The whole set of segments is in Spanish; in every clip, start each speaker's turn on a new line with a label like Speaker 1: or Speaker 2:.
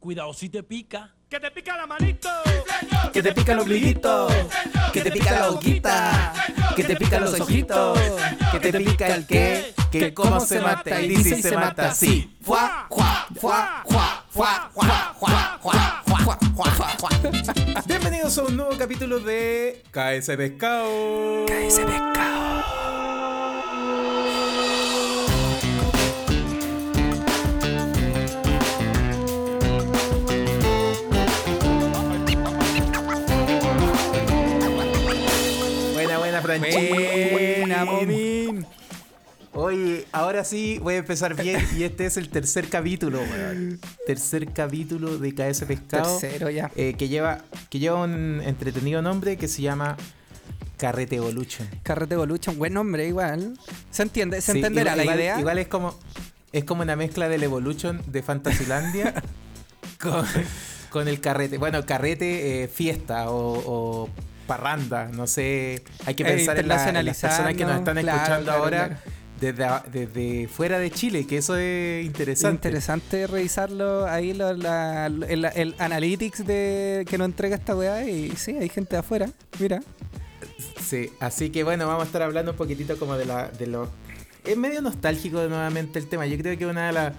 Speaker 1: Cuidado si te pica.
Speaker 2: ¡Que te pica la manito!
Speaker 3: Que te pica el ombliguito, que te pica la boquita, que te pica los ojitos, que te pica el qué, que cómo se mata y dice y se mata así. Fuá, fuá, fuá, fuá, fuá, fuá, fuá, fuá, fuá, fuá, fuá, fuá. Bienvenidos a un nuevo capítulo de KS Pescado. KS Pescado. Buena,
Speaker 4: Momín.
Speaker 3: Oye, ahora sí voy a empezar bien y este es el tercer capítulo, weón. Tercer capítulo de KS Pescado.
Speaker 4: Tercero ya.
Speaker 3: eh, que lleva que lleva un entretenido nombre que se llama Carrete Evolution.
Speaker 4: Carrete Evolution, buen nombre igual. ¿Se entiende? ¿Se
Speaker 3: Sí,
Speaker 4: entenderá
Speaker 3: igual-
Speaker 4: la
Speaker 3: igual-
Speaker 4: idea?
Speaker 3: Igual es como es como una mezcla del Evolution de Fantasylandia con, con el carrete. Bueno, carrete eh, fiesta o, o parranda, no sé. Hay que
Speaker 4: Eh,
Speaker 3: pensar en, la- en las personas que nos están
Speaker 4: claro,
Speaker 3: escuchando
Speaker 4: claro,
Speaker 3: ahora
Speaker 4: claro.
Speaker 3: Desde, fuera de Chile, que eso es interesante.
Speaker 4: Interesante revisarlo ahí lo- la- el, el analytics de que nos entrega esta weá y sí, hay gente de afuera. Mira.
Speaker 3: Sí, así que bueno, vamos a estar hablando un poquitito como de la de los es medio nostálgico nuevamente el tema. Yo creo que una de, las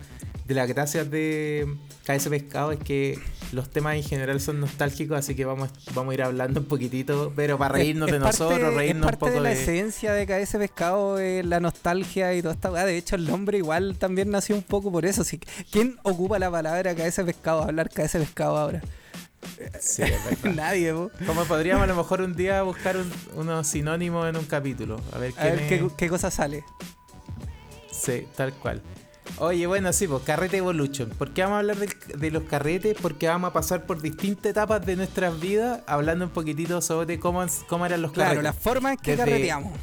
Speaker 3: de las gracias de KS Pescado es que los temas en general son nostálgicos, así que vamos, vamos a ir hablando un poquitito, pero para reírnos
Speaker 4: Es-
Speaker 3: de
Speaker 4: parte-
Speaker 3: nosotros, reírnos
Speaker 4: es parte
Speaker 3: un poco
Speaker 4: de la esencia de KS Pescado, eh, la nostalgia y toda esta weá. De hecho, el nombre igual también nació un poco por eso. Así que, ¿Quién ocupa la palabra KS Pescado? Hablar KS Pescado ahora.
Speaker 3: Sí.
Speaker 4: Nadie, po.
Speaker 3: Como podríamos a lo mejor un día buscar un- unos sinónimos en un capítulo. A ver,
Speaker 4: A ver
Speaker 3: quién
Speaker 4: qué, qué cosa sale.
Speaker 3: Sí, tal cual. Oye, bueno, sí, pues Carrete Evolution. ¿Por qué vamos a hablar de, los carretes? Porque vamos a pasar por distintas etapas de nuestras vidas, hablando un poquitito sobre cómo, cómo eran los
Speaker 4: Claro,
Speaker 3: carretes.
Speaker 4: la forma en que
Speaker 3: Desde-
Speaker 4: carreteamos.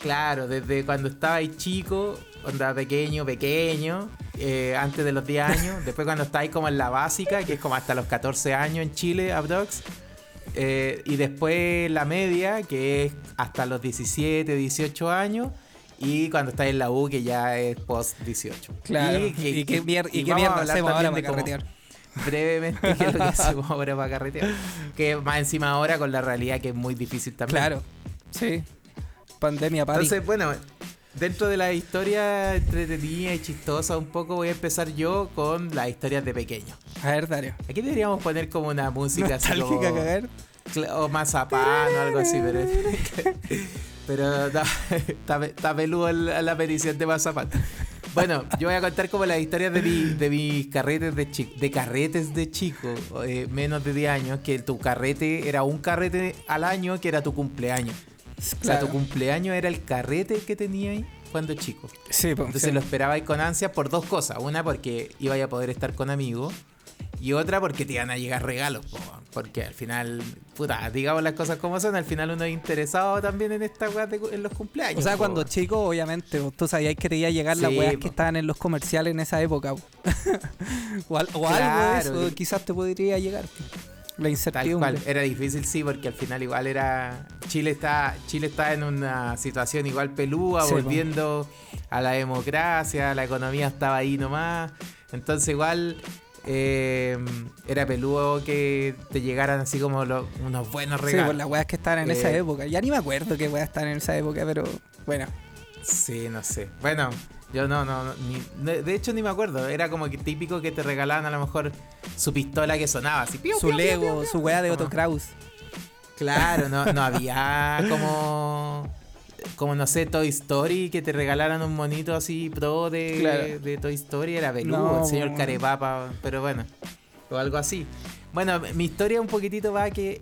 Speaker 3: Claro, desde cuando estabais chico, onda pequeño, pequeño, eh, antes de los 10 años, después cuando estáis como en la básica, que es como hasta los 14 años en Chile, Abdox, eh, y después la media, que es hasta los 17, 18 años, y cuando estáis en la U, que ya es post 18.
Speaker 4: Claro. ¿Y,
Speaker 3: que-
Speaker 4: qué, mier- y qué mierda hacemos ahora para carretear?
Speaker 3: brevemente qué es lo que hacemos ahora para carretear. Que más encima ahora con la realidad que es muy difícil también.
Speaker 4: Claro. Sí. Pandemia party.
Speaker 3: Entonces, bueno, dentro de la historia entretenida y chistosa un poco voy a empezar yo con las historias de pequeño.
Speaker 4: a ver, Dario.
Speaker 3: Aquí deberíamos poner como una música así como-
Speaker 4: cagar.
Speaker 3: o mazapán o algo así, pero pero está, peludo el- la petición de mazapán. Bueno, yo voy a contar como las historias de, mi- de mis carretes de chico, de carretes de chico, eh, menos de 10 años, que tu carrete era un carrete al año que era tu cumpleaños. O sea, tu cumpleaños era el carrete que tenías cuando chico.
Speaker 4: Sí, pues.
Speaker 3: Entonces lo esperabais con ansia por dos cosas. Una porque ibais a poder estar con amigos. Y otra porque te iban a llegar regalos. po, Porque al final, puta, digamos las cosas como son, al final uno es interesado también en esta weá en los cumpleaños.
Speaker 4: O sea,
Speaker 3: po.
Speaker 4: cuando chico, obviamente, tú sabías que te iba a llegar las weas
Speaker 3: po.
Speaker 4: que estaban en los comerciales en esa época. po. o al- o algo de eso quizás te podría llegar. La
Speaker 3: Tal
Speaker 4: incertidumbre.
Speaker 3: cual, era difícil sí, porque al final igual era. Chile está, Chile está en una situación igual pelúa,
Speaker 4: Sí,
Speaker 3: volviendo a la democracia, la economía estaba ahí nomás. Entonces igual eh, era peludo que te llegaran así como unos buenos
Speaker 4: Sí,
Speaker 3: regalos.
Speaker 4: pues las weas que estaban en esa
Speaker 3: Eh,
Speaker 4: época. Ya ni me acuerdo qué weas estaban en esa época, pero bueno.
Speaker 3: Sí, no sé. Bueno, yo no, no, ni- de hecho ni me acuerdo. Era como que típico que te regalaban a lo mejor su pistola que sonaba así. piu,
Speaker 4: Su
Speaker 3: piu,
Speaker 4: Lego,
Speaker 3: piu,
Speaker 4: su wea de Otto Kraus.
Speaker 3: Claro, no, no había como, como no sé, Toy Story, que te regalaran un monito así pro de,
Speaker 4: Claro.
Speaker 3: de Toy Story, era peludo,
Speaker 4: No,
Speaker 3: el señor. Carepapa, pero bueno, o algo así. Bueno, mi historia un poquitito va que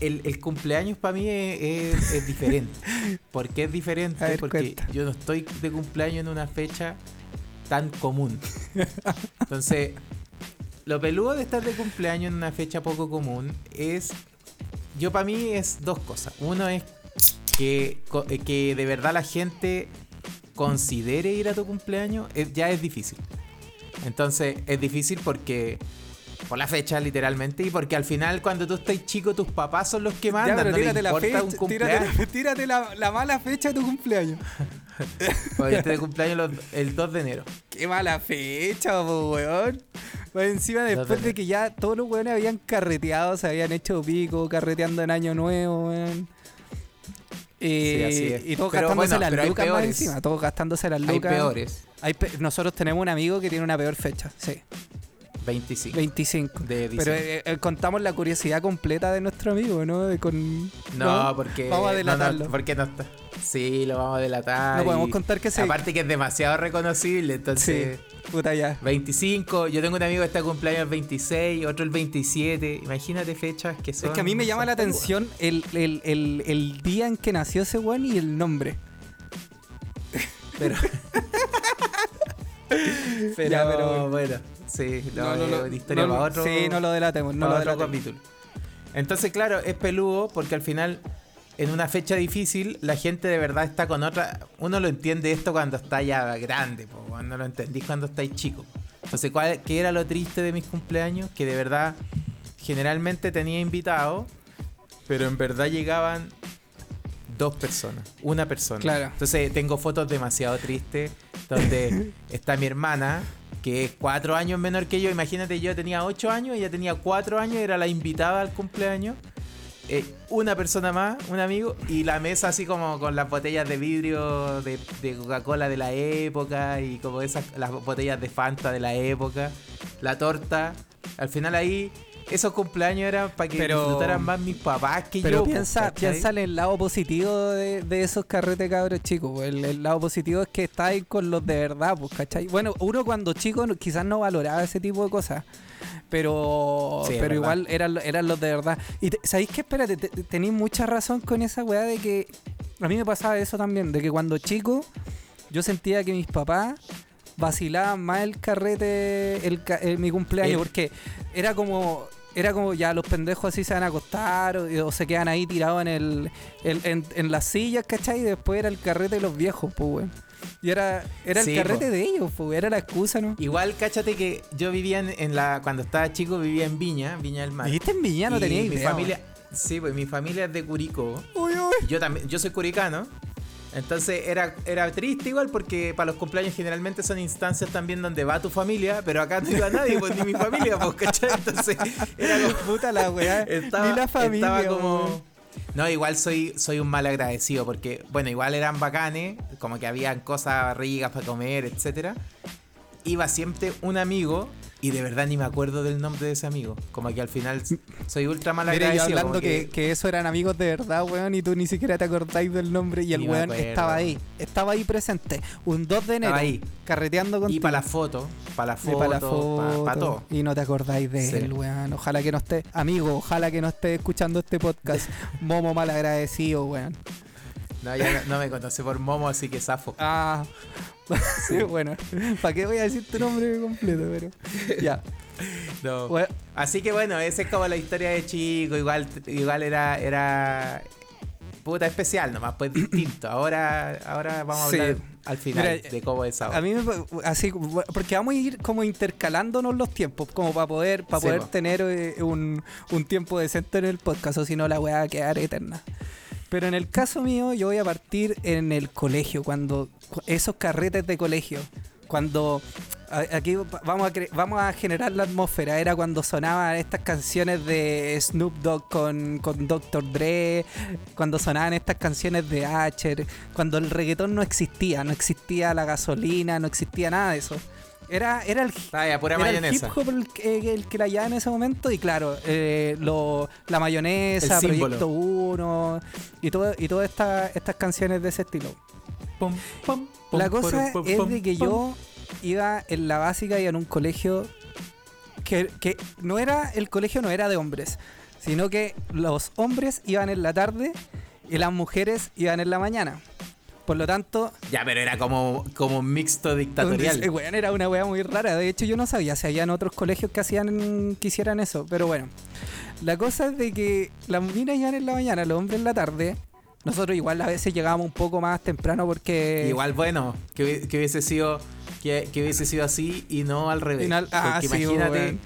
Speaker 3: el, el cumpleaños para mí es, es- es diferente. ¿Por qué es diferente?
Speaker 4: A ver,
Speaker 3: Porque
Speaker 4: cuenta.
Speaker 3: yo no estoy de cumpleaños en una fecha tan común. Entonces, lo peludo de estar de cumpleaños en una fecha poco común es. Yo, para mí, es dos cosas. Uno es que, eh, que de verdad la gente considere ir a tu cumpleaños, ya es difícil. Entonces, es difícil porque. Por la fecha, literalmente, y porque al final, cuando tú estás chico, tus papás son los que mandan.
Speaker 4: ya, pero
Speaker 3: no les
Speaker 4: tírate la fecha.
Speaker 3: un cumpleaños.
Speaker 4: la, tírate la, la mala fecha de tu cumpleaños.
Speaker 3: Oye, este de cumpleaños los- el 2 de enero.
Speaker 4: Qué mala fecha, po, weón. Más encima después
Speaker 3: de
Speaker 4: que ya todos los weones habían carreteado, se habían hecho pico, carreteando en año nuevo, weón. Eh,
Speaker 3: Sí.
Speaker 4: Y todos
Speaker 3: Pero
Speaker 4: gastándose
Speaker 3: bueno,
Speaker 4: las lucas más encima, todos gastándose las lucas.
Speaker 3: Hay peores.
Speaker 4: Hay pe- Nosotros tenemos un amigo que tiene una peor fecha, sí,
Speaker 3: 25
Speaker 4: 25.
Speaker 3: de
Speaker 4: Pero eh, eh, contamos la curiosidad completa de nuestro amigo, ¿no? De con...
Speaker 3: no, porque.
Speaker 4: vamos a
Speaker 3: no, no,
Speaker 4: delatarlo.
Speaker 3: porque no está. Sí, lo vamos a delatar.
Speaker 4: No podemos contar que se...
Speaker 3: Aparte que es demasiado reconocible, entonces.
Speaker 4: Puta ya.
Speaker 3: 25, yo tengo un amigo que está cumpleaños el 26, otro el 27. Imagínate fechas que son.
Speaker 4: Es que a mí me llama la atención el, el, el, el día en que nació ese weón y el nombre.
Speaker 3: Pero, pero,
Speaker 4: Ya, pero-
Speaker 3: bueno, sí, no,
Speaker 4: No,
Speaker 3: historia para otro.
Speaker 4: Sí, no lo delatemos, no lo delatemos.
Speaker 3: capítulo. Entonces, claro, es peludo porque al final, en una fecha difícil, la gente de verdad está con otra. Uno lo entiende esto cuando está ya grande, po, cuando lo entendís cuando estáis chico. Entonces, ¿cuál, ¿qué era lo triste de mis cumpleaños? Que de verdad, generalmente tenía invitados, pero en verdad llegaban dos personas, una persona.
Speaker 4: Claro.
Speaker 3: Entonces, tengo fotos demasiado tristes donde está mi hermana, que es cuatro años menor que yo. Imagínate, yo tenía ocho años, ella tenía cuatro años, era la invitada al cumpleaños. Eh, una persona más, un amigo, y la mesa así como con las botellas de vidrio de, de Coca-Cola de la época y como esas, las botellas de Fanta de la época, la torta. Al final ahí, esos cumpleaños eran para que
Speaker 4: Pero-
Speaker 3: disfrutaran más mis papás que
Speaker 4: Pero
Speaker 3: yo. po,
Speaker 4: piensa, piensa en el lado positivo de, de esos carretes cabros chicos. pues. El, el lado positivo es que estáis con los de verdad, pues, ¿cachai? Bueno, uno cuando chico quizás no valoraba ese tipo de cosas. Pero,
Speaker 3: Sí,
Speaker 4: pero igual eran, eran los de verdad. Y te- ¿sabéis qué? Espérate, te- te- tenéis mucha razón con esa weá de que. A mí me pasaba eso también, de que cuando chico yo sentía que mis papás vacilaban más el carrete, el, el- mi cumpleaños,
Speaker 3: El-
Speaker 4: porque era como. Era como ya los pendejos así se van a acostar o, o se quedan ahí tirados en el en, en- en las sillas, ¿cachai? Y después era el carrete de los viejos, pues, weón. Y era, era el
Speaker 3: Sí,
Speaker 4: carrete
Speaker 3: po.
Speaker 4: de ellos, pues, era la excusa, ¿no?
Speaker 3: Igual, cáchate que yo vivía en, en la. Cuando estaba chico, vivía en Viña, Viña del Mar.
Speaker 4: Dijiste en Villano,
Speaker 3: Y
Speaker 4: tenía
Speaker 3: mi
Speaker 4: idea.
Speaker 3: familia. Sí, pues mi familia es de Curicó.
Speaker 4: weón. Uy, uy.
Speaker 3: Yo también, yo soy curicano. Entonces era, era triste igual porque para los cumpleaños generalmente son instancias también donde va tu familia, pero acá no iba nadie, pues ni mi familia, pues, ¿cachai? Entonces era como,
Speaker 4: Puta la weá.
Speaker 3: estaba,
Speaker 4: Ni la familia.
Speaker 3: estaba como... No, igual soy, soy un mal agradecido porque, bueno, igual eran bacanes, como que habían cosas ricas para comer, etcétera. Iba siempre un amigo y de verdad ni me acuerdo del nombre de ese amigo. Como que al final soy ultra mal
Speaker 4: Mira, yo hablando que, que eso eran amigos de verdad, weón, y tú ni siquiera te acordáis del nombre y el
Speaker 3: Ni
Speaker 4: weón estaba ahí. Estaba ahí presente. Un 2 de enero.
Speaker 3: Ahí.
Speaker 4: Carreteando con
Speaker 3: Y para la foto, para la foto,
Speaker 4: para
Speaker 3: para
Speaker 4: foto.
Speaker 3: todo.
Speaker 4: Y no te acordáis de
Speaker 3: Sí.
Speaker 4: él, weón. Ojalá que no esté. Amigo, ojalá que no esté escuchando este podcast. Momo mal agradecido, weón.
Speaker 3: No, ya no, no me conoce por Momo, así que zafo.
Speaker 4: Ah. bueno, ¿para qué voy a decir tu nombre completo? Pero. Ya.
Speaker 3: No.
Speaker 4: Weón,
Speaker 3: Así que bueno, esa es como la historia de chico. Igual, igual era, era puta especial nomás, pues distinto. Ahora, ahora vamos a
Speaker 4: Sí.
Speaker 3: hablar al final
Speaker 4: Mira,
Speaker 3: de cómo es ahora.
Speaker 4: A mí me así porque vamos a ir como intercalándonos los tiempos, como para poder para
Speaker 3: Sí,
Speaker 4: poder
Speaker 3: po.
Speaker 4: tener eh, un, un tiempo decente en el podcast, o si no la weá va a quedar eterna. Pero en el caso mío, yo voy a partir en el colegio, cuando cu- esos carretes de colegio, cuando aquí va- vamos a vamos a generar la atmósfera, era cuando sonaban estas canciones de Snoop Dogg con, con Dr. Dre, cuando sonaban estas canciones de Asher, cuando el reggaetón no existía, no existía la gasolina, no existía nada de eso. Era, era el,
Speaker 3: pura
Speaker 4: era el hip
Speaker 3: mayonesa.
Speaker 4: hop el, que- el que la llevaba en ese momento y claro, eh, lo, la mayonesa,
Speaker 3: El.
Speaker 4: Proyecto 1 y, todo, y todas estas estas canciones de ese estilo.
Speaker 3: Pum, pum, pum,
Speaker 4: La cosa
Speaker 3: pum, pum,
Speaker 4: es
Speaker 3: pum,
Speaker 4: de que
Speaker 3: pum.
Speaker 4: yo iba en la básica y en un colegio que, que no era, el colegio no era de hombres, sino que los hombres iban en la tarde y las mujeres iban en la mañana. Por lo tanto,
Speaker 3: Ya, pero era como, como un mixto dictatorial.
Speaker 4: eh, weón, era una wea muy rara. De hecho, yo no sabía si habían otros colegios que hacían que hicieran eso. Pero bueno, la cosa es de que las minas iban en la mañana, los hombres en la tarde. Nosotros igual a veces llegábamos un poco más temprano porque...
Speaker 3: Igual bueno, que, hubi- que hubiese sido que, que hubiese sido así y no al revés.
Speaker 4: Al- ah, sí,
Speaker 3: imagínate,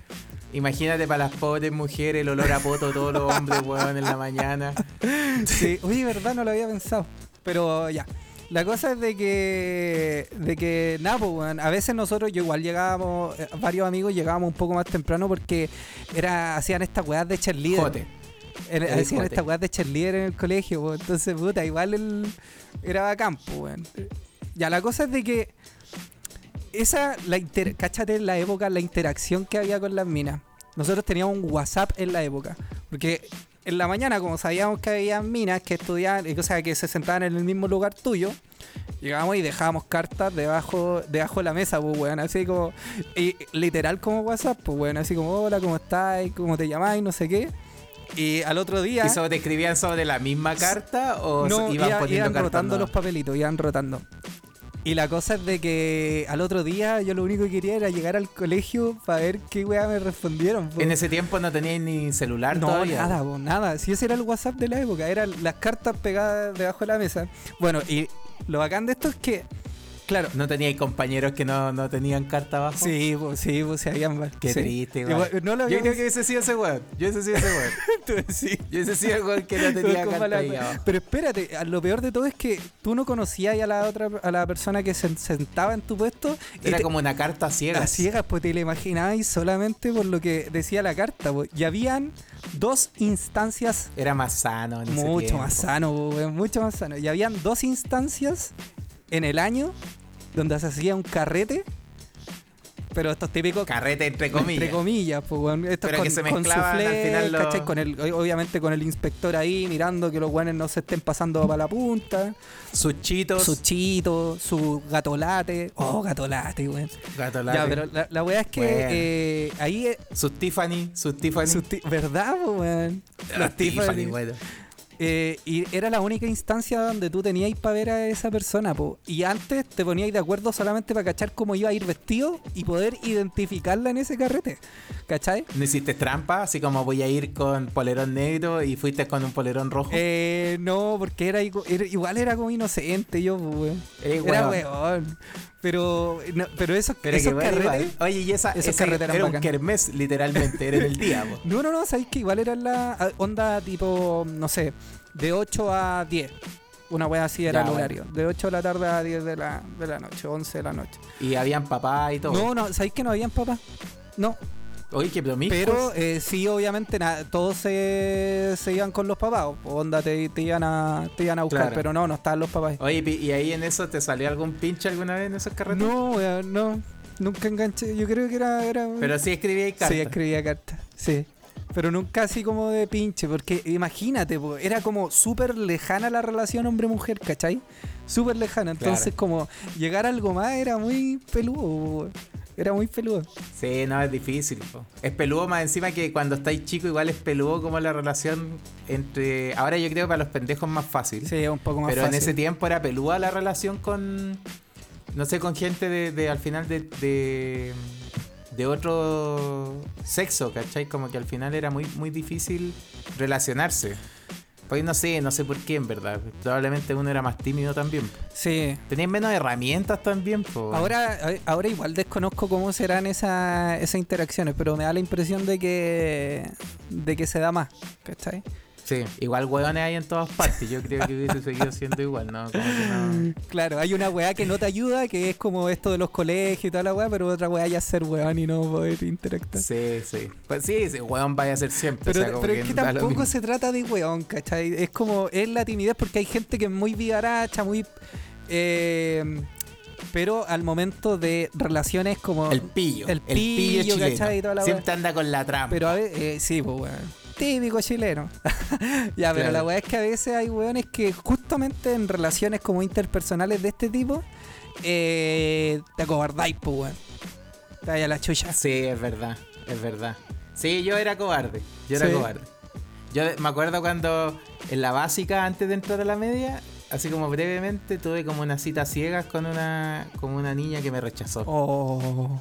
Speaker 3: imagínate para las pobres mujeres el olor a poto todos los hombres, weón, en la mañana.
Speaker 4: Sí, oye, verdad, no lo había pensado. Pero ya. La cosa es de que, de que, nada, pues, a veces nosotros, yo igual llegábamos, eh, varios amigos llegábamos un poco más temprano porque era, hacían estas weas de cheerleader.
Speaker 3: Jote. El
Speaker 4: hacían estas weas de cheerleader en el colegio, pues, entonces, puta, igual el, era bacán, pues, weón. Ya, la cosa es de que esa, la inter, cáchate en la época, la interacción que había con las minas. Nosotros teníamos un WhatsApp en la época, porque en la mañana, como sabíamos que había minas que estudiaban, o sea, que se sentaban en el mismo lugar tuyo, llegábamos y dejábamos cartas debajo, debajo de la mesa, pues, weón, así como, y, literal como WhatsApp, pues, weón, así como, hola, ¿cómo estás? ¿Cómo te llamáis? No sé qué. Y al otro día...
Speaker 3: ¿Y sobre te escribían sobre la misma carta o
Speaker 4: No,
Speaker 3: iban
Speaker 4: iba-
Speaker 3: poniendo
Speaker 4: iban
Speaker 3: cartas
Speaker 4: rotando
Speaker 3: nuevas?
Speaker 4: los papelitos, iban rotando. Y la cosa es de que al otro día yo lo único que quería era llegar al colegio para ver qué weá me respondieron. po.
Speaker 3: En ese tiempo no teníais ni celular
Speaker 4: no,
Speaker 3: todavía.
Speaker 4: nada, po, nada. Si ese era el WhatsApp de la época, eran las cartas pegadas debajo de la mesa. Bueno, y lo bacán de esto es que, claro,
Speaker 3: ¿No teníais compañeros que no, no tenían carta abajo?
Speaker 4: sí, pues sí, pues se habían mal.
Speaker 3: Qué
Speaker 4: sí.
Speaker 3: triste,
Speaker 4: igual. no lo
Speaker 3: Yo creo que ese sí ese weón. Yo ese sí ese weón.
Speaker 4: Tú sí.
Speaker 3: Yo ese sí el weón que no tenía carta ahí abajo.
Speaker 4: Pero espérate, lo peor de todo es que tú no conocías a la otra a la persona que se sentaba en tu puesto
Speaker 3: Era
Speaker 4: te-
Speaker 3: como una carta ciega.
Speaker 4: a ciegas, pues te la imaginabas solamente por lo que decía la carta. pues. Y habían dos instancias
Speaker 3: Era más sano en ese
Speaker 4: mucho más sano, pues, mucho más sano. Y habían dos instancias en el año donde se hacía un carrete, pero estos típicos
Speaker 3: Carrete entre comillas.
Speaker 4: entre comillas, pues, weón. Estos
Speaker 3: Pero
Speaker 4: con,
Speaker 3: que se
Speaker 4: con
Speaker 3: al final los-
Speaker 4: ¿cachai? Con el, obviamente con el inspector ahí mirando que los guanes no se estén pasando para la punta.
Speaker 3: Sus chitos.
Speaker 4: Su chito, su gatolate. Oh, gatolate, weón.
Speaker 3: gato
Speaker 4: Ya, pero la, la weá es que
Speaker 3: Bueno.
Speaker 4: eh, ahí.
Speaker 3: Sus Tiffany. Sus Tiffany.
Speaker 4: sus ti- ¿Verdad, po, weón?
Speaker 3: Los
Speaker 4: Los
Speaker 3: Tiffany,
Speaker 4: Tiffany. Eh, y era la única instancia donde tú teníais para ver a esa persona, po. Y antes te poníais de acuerdo solamente para cachar cómo iba a ir vestido y poder identificarla en ese carrete. ¿Cachai?
Speaker 3: ¿No hiciste trampa? Así como voy a ir con polerón negro y fuiste con un polerón rojo.
Speaker 4: Eh, no, porque era, igu- era- igual era como inocente yo, po, weón.
Speaker 3: Eres
Speaker 4: Era
Speaker 3: weón.
Speaker 4: Pero, no, pero esos,
Speaker 3: Pero
Speaker 4: esos
Speaker 3: que bueno,
Speaker 4: carretes.
Speaker 3: Oye, y esa,
Speaker 4: esos
Speaker 3: ese
Speaker 4: carretes
Speaker 3: era un kermés, literalmente. Era en el día, po.
Speaker 4: No, no, no, sabéis que igual era la onda tipo, no sé, de 8 a 10. Una wea así era
Speaker 3: Ya,
Speaker 4: el
Speaker 3: bueno.
Speaker 4: horario. De 8 de la tarde a 10 de la, de la noche, 11 de la noche.
Speaker 3: Y habían papá y todo.
Speaker 4: No, no, ¿sabéis que no habían papás? No,
Speaker 3: Oye, qué
Speaker 4: pero eh, sí, obviamente, na- todos se, se iban con los papás. Onda, te, te iban a, te iban a buscar,
Speaker 3: Claro.
Speaker 4: pero no, no estaban los papás.
Speaker 3: Oye, ¿y ahí en eso te salió algún pinche alguna vez en esos carretes?
Speaker 4: No, no. Nunca enganché. Yo creo que era. era
Speaker 3: Pero sí escribí ahí cartas.
Speaker 4: Sí, escribía cartas. Sí. Pero nunca así como de pinche, porque imagínate, era como súper lejana la relación hombre-mujer, ¿cachai? Súper lejana. Entonces,
Speaker 3: Claro.
Speaker 4: como llegar a algo más era muy peludo, era muy peludo.
Speaker 3: Sí, no, es difícil. po. Es peludo más encima que cuando estáis chico igual es peludo como la relación entre... Ahora yo creo que para los pendejos es más fácil.
Speaker 4: Sí, un poco más
Speaker 3: pero
Speaker 4: fácil.
Speaker 3: en ese tiempo era peluda la relación con... No sé, con gente de, de- al final de, de... de otro sexo, ¿cachai? Como que al final era muy, muy difícil relacionarse. Pues no sé, no sé por qué en verdad. Probablemente uno era más tímido también.
Speaker 4: Sí.
Speaker 3: Tenían menos herramientas también, po.
Speaker 4: Ahora, ahora igual desconozco cómo serán esa- esas interacciones, pero me da la impresión de que de que se da más, ¿cachai?
Speaker 3: Sí, igual hueones hay en todas partes. Yo creo que hubiese seguido siendo igual, ¿no? Como que no.
Speaker 4: Claro, hay una weá que no te ayuda, que es como esto de los colegios y toda la weá, pero otra weá ya es ser weón y no poder interactuar.
Speaker 3: Sí, sí. Pues sí, sí, hueón vaya a ser siempre.
Speaker 4: Pero,
Speaker 3: o sea, como
Speaker 4: pero es que tampoco se trata de weón, ¿cachai? Es como, es la timidez porque hay gente que es muy vivaracha, muy... eh, pero al momento de relaciones como...
Speaker 3: El pillo.
Speaker 4: El pillo,
Speaker 3: chileno.
Speaker 4: ¿cachai? Y toda la
Speaker 3: Siempre anda con la trampa.
Speaker 4: Pero a veces, eh, sí, pues weón. Típico chileno. ya, pero
Speaker 3: Claro.
Speaker 4: la weá es que a veces hay weones que justamente en relaciones como interpersonales de este tipo, eh, te acobardáis, pues weón. Te a la chucha.
Speaker 3: Sí, es verdad, es verdad. Sí, yo era cobarde. Yo era
Speaker 4: Sí.
Speaker 3: cobarde. Yo me acuerdo cuando en la básica, antes de entrar a la media, así como brevemente, tuve como una cita ciegas con una, con una niña que me rechazó.
Speaker 4: Oh.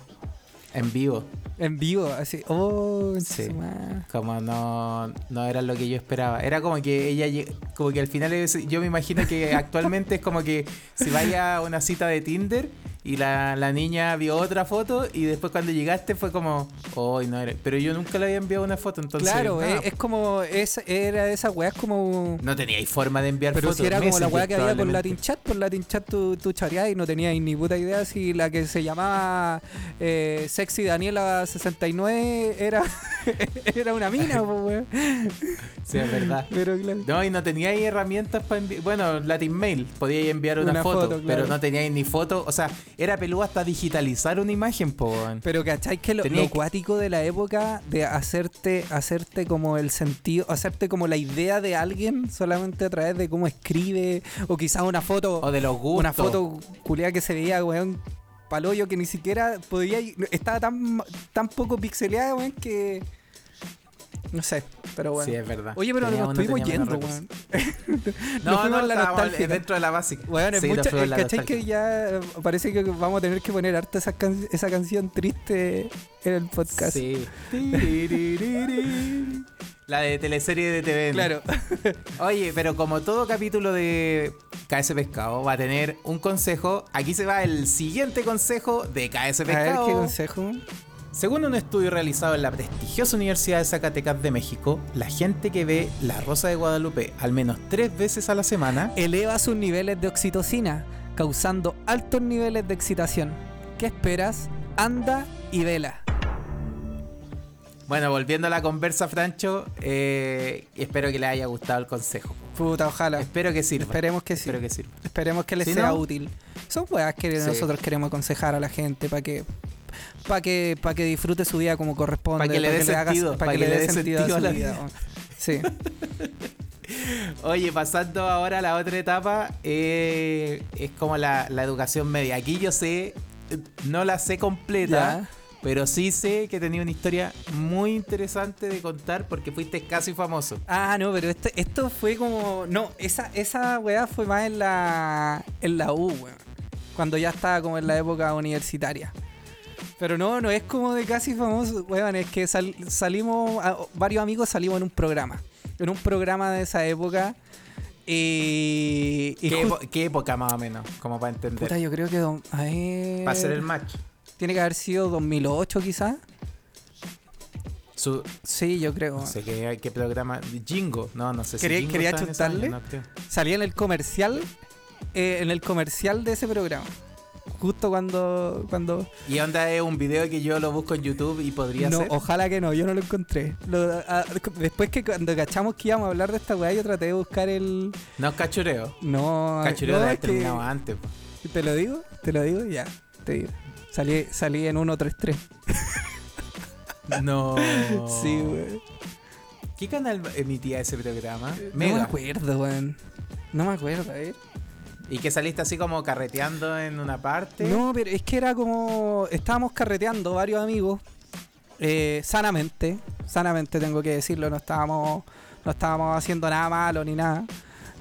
Speaker 3: En vivo.
Speaker 4: En vivo, así. Oh,
Speaker 3: Sí. Como no, no era lo que yo esperaba. Era como que ella, como que al final, es- yo me imagino que actualmente es como que si vaya a una cita de Tinder y la, la niña vio otra foto y después cuando llegaste fue como, oh, no era. Pero yo nunca le había enviado una foto, entonces.
Speaker 4: claro, es, es como. Es, era de esas weas como.
Speaker 3: No teníais forma de enviar
Speaker 4: Pero
Speaker 3: fotos.
Speaker 4: si era como la weá que había por. Latin Chat, por Latin Chat tú, tú chareabas y no tenías ni puta idea si la que se llamaba eh, Sexy Daniela 69 era, era una mina, weón.
Speaker 3: Sí, es verdad.
Speaker 4: Pero claro.
Speaker 3: No, y no teníais herramientas para enviar. Bueno, Latin Mail, podíais enviar una,
Speaker 4: Una
Speaker 3: foto,
Speaker 4: foto, claro.
Speaker 3: pero no teníais ni foto. O sea, era peludo hasta digitalizar una imagen, po. weón.
Speaker 4: Pero ¿cachai que lo,
Speaker 3: Tenía
Speaker 4: lo
Speaker 3: que-
Speaker 4: cuático de la época de hacerte, hacerte como el sentido, hacerte como la idea de alguien solamente a través de cómo escribe, o quizás una foto,
Speaker 3: O de los gustos.
Speaker 4: una foto culiada que se veía, weón, paloyo que ni siquiera podía estaba tan, tan poco pixeleada, weón, que no sé, pero bueno.
Speaker 3: Sí, es verdad.
Speaker 4: Oye, pero nos estuvimos yendo, weón.
Speaker 3: No, no,
Speaker 4: la nostalgia.
Speaker 3: dentro de la básica.
Speaker 4: Bueno, es
Speaker 3: en la
Speaker 4: ¿cachai que ya eh, parece que vamos a tener que poner harta esa, can- esa canción triste en el podcast?
Speaker 3: Sí. La de teleserie de TV.
Speaker 4: Claro.
Speaker 3: Oye, pero como todo capítulo de KS Pescado va a tener un consejo, aquí se va el siguiente consejo de KS
Speaker 4: A ver
Speaker 3: Pescado.
Speaker 4: qué consejo.
Speaker 3: Según un estudio realizado en la prestigiosa Universidad de Zacatecas de México, la gente que ve La Rosa de Guadalupe al menos tres veces a la semana
Speaker 4: Eleva sus niveles de oxitocina, causando altos niveles de excitación. ¿Qué esperas? Anda y vela.
Speaker 3: Bueno, volviendo a la conversa, Francho, eh, espero que les haya gustado el consejo.
Speaker 4: Puta, ojalá.
Speaker 3: Espero que sirva.
Speaker 4: Esperemos que sí.
Speaker 3: Espero que sirva.
Speaker 4: Esperemos que les
Speaker 3: Si
Speaker 4: sea
Speaker 3: no-
Speaker 4: útil. Son weas que
Speaker 3: Sí.
Speaker 4: nosotros queremos aconsejar a la gente para que para que para que disfrute su vida como corresponde,
Speaker 3: Pa' que le dé sentido,
Speaker 4: para que, le dé sentido a su
Speaker 3: la
Speaker 4: vida. Sí.
Speaker 3: Oye, pasando ahora a la otra etapa, eh, es como la, la educación media. Aquí yo sé, no la sé completa,
Speaker 4: Ya.
Speaker 3: pero sí sé que tenía una historia muy interesante de contar porque fuiste casi famoso.
Speaker 4: Ah, no, pero este- esto fue como. No, esa, esa weá fue más en la. en la U, weón. Cuando ya estaba como en la época universitaria. Pero no, no es como de casi famoso, weón. Es que sal- salimos. a- varios amigos salimos en un programa. En un programa de esa época. Y. y
Speaker 3: ¿Qué, época más o menos? Como para entender.
Speaker 4: puta, yo creo que. don- a ver,
Speaker 3: Para hacer el match.
Speaker 4: Tiene que haber sido 2008, quizás.
Speaker 3: Su,
Speaker 4: Sí, yo creo.
Speaker 3: no sé qué, qué programa. Jingo. No, no sé si
Speaker 4: ¿Quería-
Speaker 3: Jingo
Speaker 4: quería
Speaker 3: en año,
Speaker 4: chutarle?
Speaker 3: no.
Speaker 4: Salía en el comercial. eh, en el comercial de ese programa. Justo cuando. cuando
Speaker 3: Y onda es un video que yo lo busco en YouTube y podría
Speaker 4: no,
Speaker 3: ser.
Speaker 4: ojalá que no, yo no lo encontré. Lo- a- después que cuando cachamos que íbamos a hablar de esta weá, yo traté de buscar el.
Speaker 3: No es cachureo.
Speaker 4: No,
Speaker 3: Cachureo
Speaker 4: no,
Speaker 3: de
Speaker 4: que-
Speaker 3: terminado antes. po.
Speaker 4: ¿Te lo digo? ¿Te lo digo? Ya, te digo. Salí, salí en 133.
Speaker 3: No.
Speaker 4: Sí, weón.
Speaker 3: ¿Qué canal emitía ese programa?
Speaker 4: No me acuerdo, weón. No me acuerdo, a ver.
Speaker 3: Y que saliste así como carreteando en una parte.
Speaker 4: No, pero es que era como. Estábamos carreteando varios amigos. eh, sanamente. Sanamente tengo que decirlo. No estábamos. No estábamos haciendo nada malo ni nada.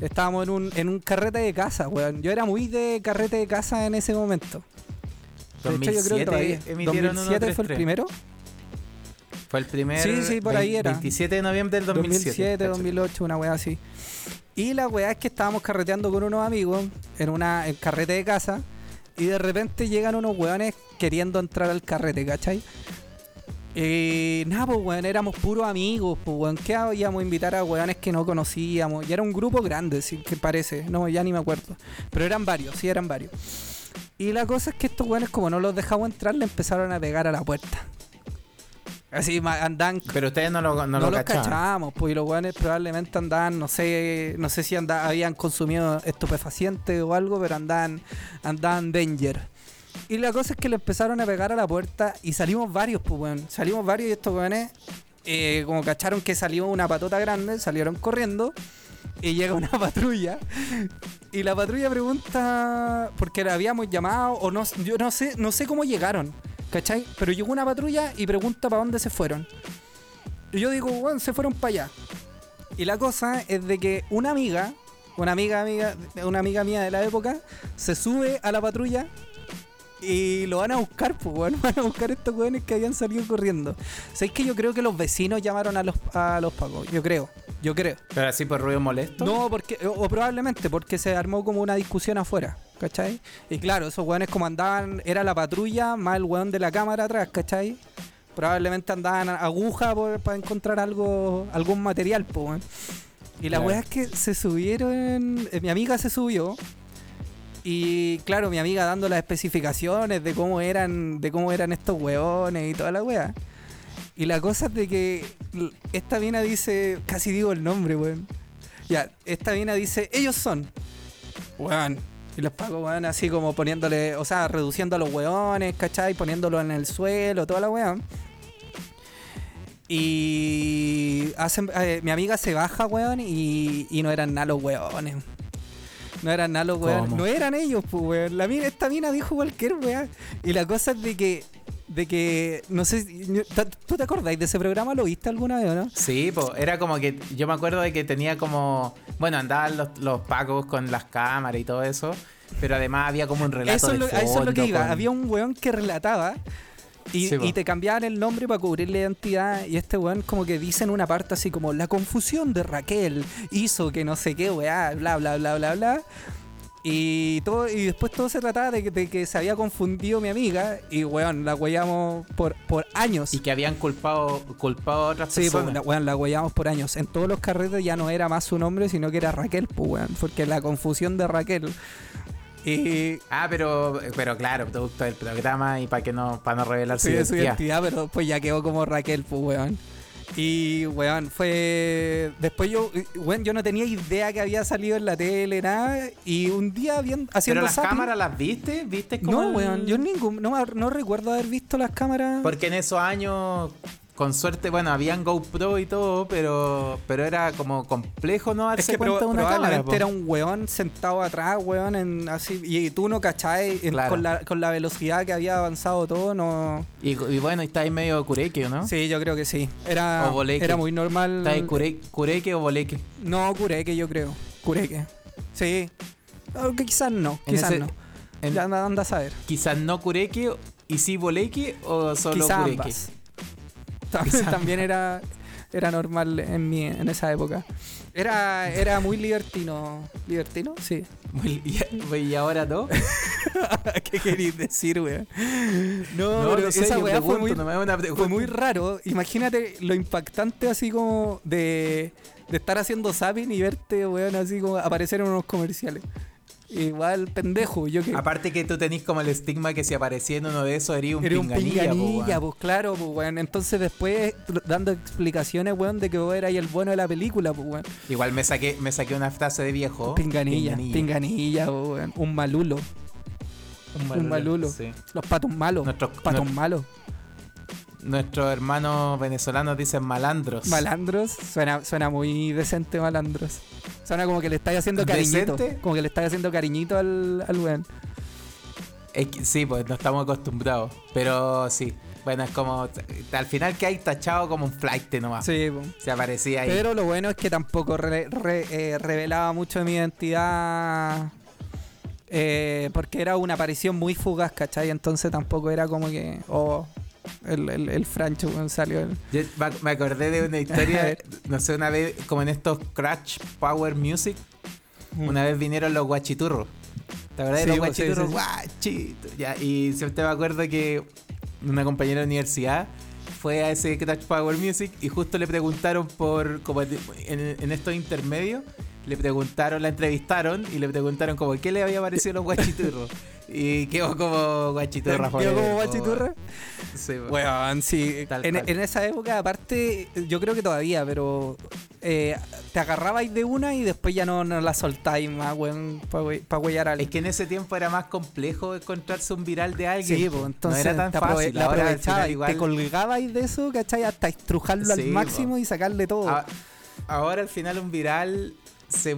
Speaker 4: Estábamos en un, en un carrete de casa, weón. Yo era muy de carrete de casa en ese momento. De hecho, yo creo que
Speaker 3: 2007
Speaker 4: todavía.
Speaker 3: emitieron
Speaker 4: 2007 fue el
Speaker 3: 133.
Speaker 4: primero.
Speaker 3: Fue el primer.
Speaker 4: Sí, sí, por ahí era.
Speaker 3: 27 de noviembre del 2007.
Speaker 4: 2007,
Speaker 3: cacha.
Speaker 4: 2008, una weá así. Y la weá es que estábamos carreteando con unos amigos en una carrete de casa y de repente llegan unos weones queriendo entrar al carrete, ¿cachai? Y nada, pues weón, éramos puros amigos, pues weón, ¿qué íbamos a invitar a weones que no conocíamos? Y era un grupo grande, sí, que parece, no, ya ni me acuerdo. Pero eran varios, sí, eran varios. Y la cosa es que estos weones, como no los dejamos entrar, le empezaron a pegar a la puerta. Así, andaban
Speaker 3: Pero ustedes no lo, no
Speaker 4: no,
Speaker 3: lo
Speaker 4: los
Speaker 3: cachaban.
Speaker 4: cachábamos, pues y los weones probablemente andaban, no sé, no sé si anda- habían consumido estupefacientes o algo, pero andaban, andaban danger. Y la cosa es que le empezaron a pegar a la puerta y salimos varios, pues weón. Salimos varios y estos weones, eh, como cacharon que salió una patota grande, salieron corriendo y llega una patrulla. Y la patrulla pregunta, porque la habíamos llamado, o no, yo no sé, no sé cómo llegaron, ¿cachai? Pero llegó una patrulla y pregunta para dónde se fueron. Y yo digo, bueno, se fueron para allá. Y la cosa es de que una amiga, una amiga, amiga, una amiga mía de la época, se sube a la patrulla y lo van a buscar, pues, bueno, van a buscar estos jóvenes que habían salido corriendo. ¿Sabéis que yo creo que los vecinos llamaron a los, a los pagos? Yo creo, yo creo.
Speaker 3: Pero así por ruido molesto.
Speaker 4: No, porque, o, o probablemente porque se armó como una discusión afuera. ¿Cachai? Y claro, esos weones como andaban, era la patrulla más el weón de la cámara atrás, ¿cachai? Probablemente andaban aguja por- para encontrar algo, algún material, pues. Y la
Speaker 3: Claro.
Speaker 4: weá es que se subieron, eh, mi amiga se subió. Y claro, mi amiga dando las especificaciones de cómo eran, de cómo eran estos weones y toda la weá. Y la cosa es de que esta mina dice, casi digo el nombre, weón. Ya, esta mina dice, ellos son. Weón. Y los pagos, weón, así como poniéndole, o sea, reduciendo a los weones, ¿cachai? Poniéndolo en el suelo, toda la weá. Y hacen, eh, mi amiga se baja, weón, y, y no eran nada los weones. No eran nada los weones.
Speaker 3: ¿Cómo?
Speaker 4: No eran ellos, pues, weón. La mina, esta mina dijo cualquier weá. Y la cosa es de que, de que, no sé, ¿tú te acordáis de ese programa? ¿Lo viste alguna vez o no?
Speaker 3: Sí, pues era como que yo me acuerdo de que tenía como, bueno, andaban los, los pacos con las cámaras y todo eso, pero además había como un relato
Speaker 4: Eso
Speaker 3: de
Speaker 4: lo, eso es lo que iba.
Speaker 3: con-
Speaker 4: Había un weón que relataba y,
Speaker 3: Sí,
Speaker 4: y te cambiaban el nombre para cubrir la identidad. Y este weón, como que dice en una parte así como: La confusión de Raquel hizo que no sé qué, weá, bla, bla, bla, bla, bla. Y todo y después todo se trataba de que, de que se había confundido mi amiga. Y weón, la weyamos por, por años.
Speaker 3: y que habían culpado, culpado a otras
Speaker 4: Sí, po,
Speaker 3: personas.
Speaker 4: weón, la weyamos por años. En todos los carretes ya no era más su nombre, sino que era Raquel, pues, weón. Porque la confusión de Raquel. Y
Speaker 3: Ah, pero, pero claro, producto del programa y para que no, para no revelar su
Speaker 4: Sí, de su
Speaker 3: identidad.
Speaker 4: identidad, pero pues ya quedó como Raquel, pues, weón. Y, weón, fue... Después yo, weón, yo no tenía idea que había salido en la tele, nada. Y un día bien, haciendo
Speaker 3: Pero las
Speaker 4: zapping-
Speaker 3: cámaras las viste, ¿viste cómo
Speaker 4: No,
Speaker 3: el-
Speaker 4: weón, yo ningún... No, no recuerdo haber visto las cámaras.
Speaker 3: Porque en esos años, con suerte, bueno, habían GoPro y todo, pero, pero era como complejo no darse
Speaker 4: es que
Speaker 3: cuenta de una cámara. po.
Speaker 4: era un weón sentado atrás, weón, en, así, y tú no
Speaker 3: Claro.
Speaker 4: con, la, con la velocidad que había avanzado todo, no...
Speaker 3: Y, y bueno, está ahí medio cureque, ¿no?
Speaker 4: Sí, yo creo que sí. Era,
Speaker 3: O
Speaker 4: era muy normal.
Speaker 3: Está ahí cure- cureque o boleque.
Speaker 4: No, Cureque, yo creo. Cureque. Sí. Aunque quizás no, quizás
Speaker 3: ese-
Speaker 4: no.
Speaker 3: En-
Speaker 4: Ya anda, anda a saber.
Speaker 3: Quizás no cureque y sí boleque o solo
Speaker 4: Quizás
Speaker 3: cureque.
Speaker 4: ambas. También, también era, era normal en, mi, en esa época. Era, era muy libertino. ¿Libertino? Sí.
Speaker 3: Muy- Y, y ahora no.
Speaker 4: ¿Qué queréis decir, weón? No,
Speaker 3: No,
Speaker 4: pero
Speaker 3: no sé,
Speaker 4: esa weá fue muy, fue muy raro. Imagínate lo impactante así como de, de estar haciendo zapping y verte, weón, así como aparecer en unos comerciales. Igual pendejo, yo que...
Speaker 3: Aparte que tú tenés como el estigma que si aparecía en uno de esos eres un
Speaker 4: Era un
Speaker 3: pinganilla,
Speaker 4: pinganilla, pues claro, pues weón. Entonces después dando explicaciones, weón, de que vos eras el bueno de la película, pues weón.
Speaker 3: Igual me saqué, me saqué una frase de viejo.
Speaker 4: Pinganilla, pinganilla, pues, weón. Un malulo. Un malulo.
Speaker 3: sí.
Speaker 4: Los patos malos.
Speaker 3: Nuestros,
Speaker 4: Patos malos.
Speaker 3: Nuestros hermanos venezolanos dicen malandros.
Speaker 4: Malandros. Suena, suena muy decente malandros. Suena como que le estáis haciendo cariñito.
Speaker 3: ¿Decente?
Speaker 4: Como que le estáis haciendo cariñito al, al weón.
Speaker 3: Es que- sí, pues no estamos acostumbrados. Pero sí. Bueno, es como. Al final que hay tachado como un flight nomás.
Speaker 4: Sí, pues.
Speaker 3: Se aparecía ahí.
Speaker 4: Pero lo bueno es que tampoco re- re- eh, revelaba mucho de mi identidad. eh, porque era una aparición muy fugaz, ¿cachai? Entonces tampoco era como que. Oh, el, el, el Francho salió. el-
Speaker 3: Yo me- acordé de una historia, no sé, una vez, como en estos Crash Power Music, una vez vinieron los guachiturros. ¿Te acuerdas
Speaker 4: Sí,
Speaker 3: de los
Speaker 4: pues, sí,
Speaker 3: guachiturros?
Speaker 4: sí,
Speaker 3: Guachitos. Ya, y siempre me acuerdo que una compañera de universidad fue a ese Crash Power Music y justo le preguntaron por, como en, en estos intermedios, le preguntaron, la entrevistaron y le preguntaron como qué le había parecido los guachiturros. y quedó como guachiturra.
Speaker 4: ¿Quedó como guachiturra?
Speaker 3: Sí, po.
Speaker 4: Weón, sí.
Speaker 3: Tal
Speaker 4: En, en esa época, aparte, yo creo que todavía, pero eh, te agarrabais de una y después ya no, no la soltáis más, weón, para huellar a
Speaker 3: Es
Speaker 4: alguien.
Speaker 3: que en ese tiempo era más complejo encontrarse un viral de alguien.
Speaker 4: Sí, pues entonces
Speaker 3: no era tan
Speaker 4: te
Speaker 3: fácil.
Speaker 4: la aprovechabais,
Speaker 3: igual-
Speaker 4: te colgabais de eso, ¿cachai? Hasta estrujarlo
Speaker 3: Sí,
Speaker 4: al máximo
Speaker 3: po.
Speaker 4: y sacarle todo.
Speaker 3: ahora al final un viral se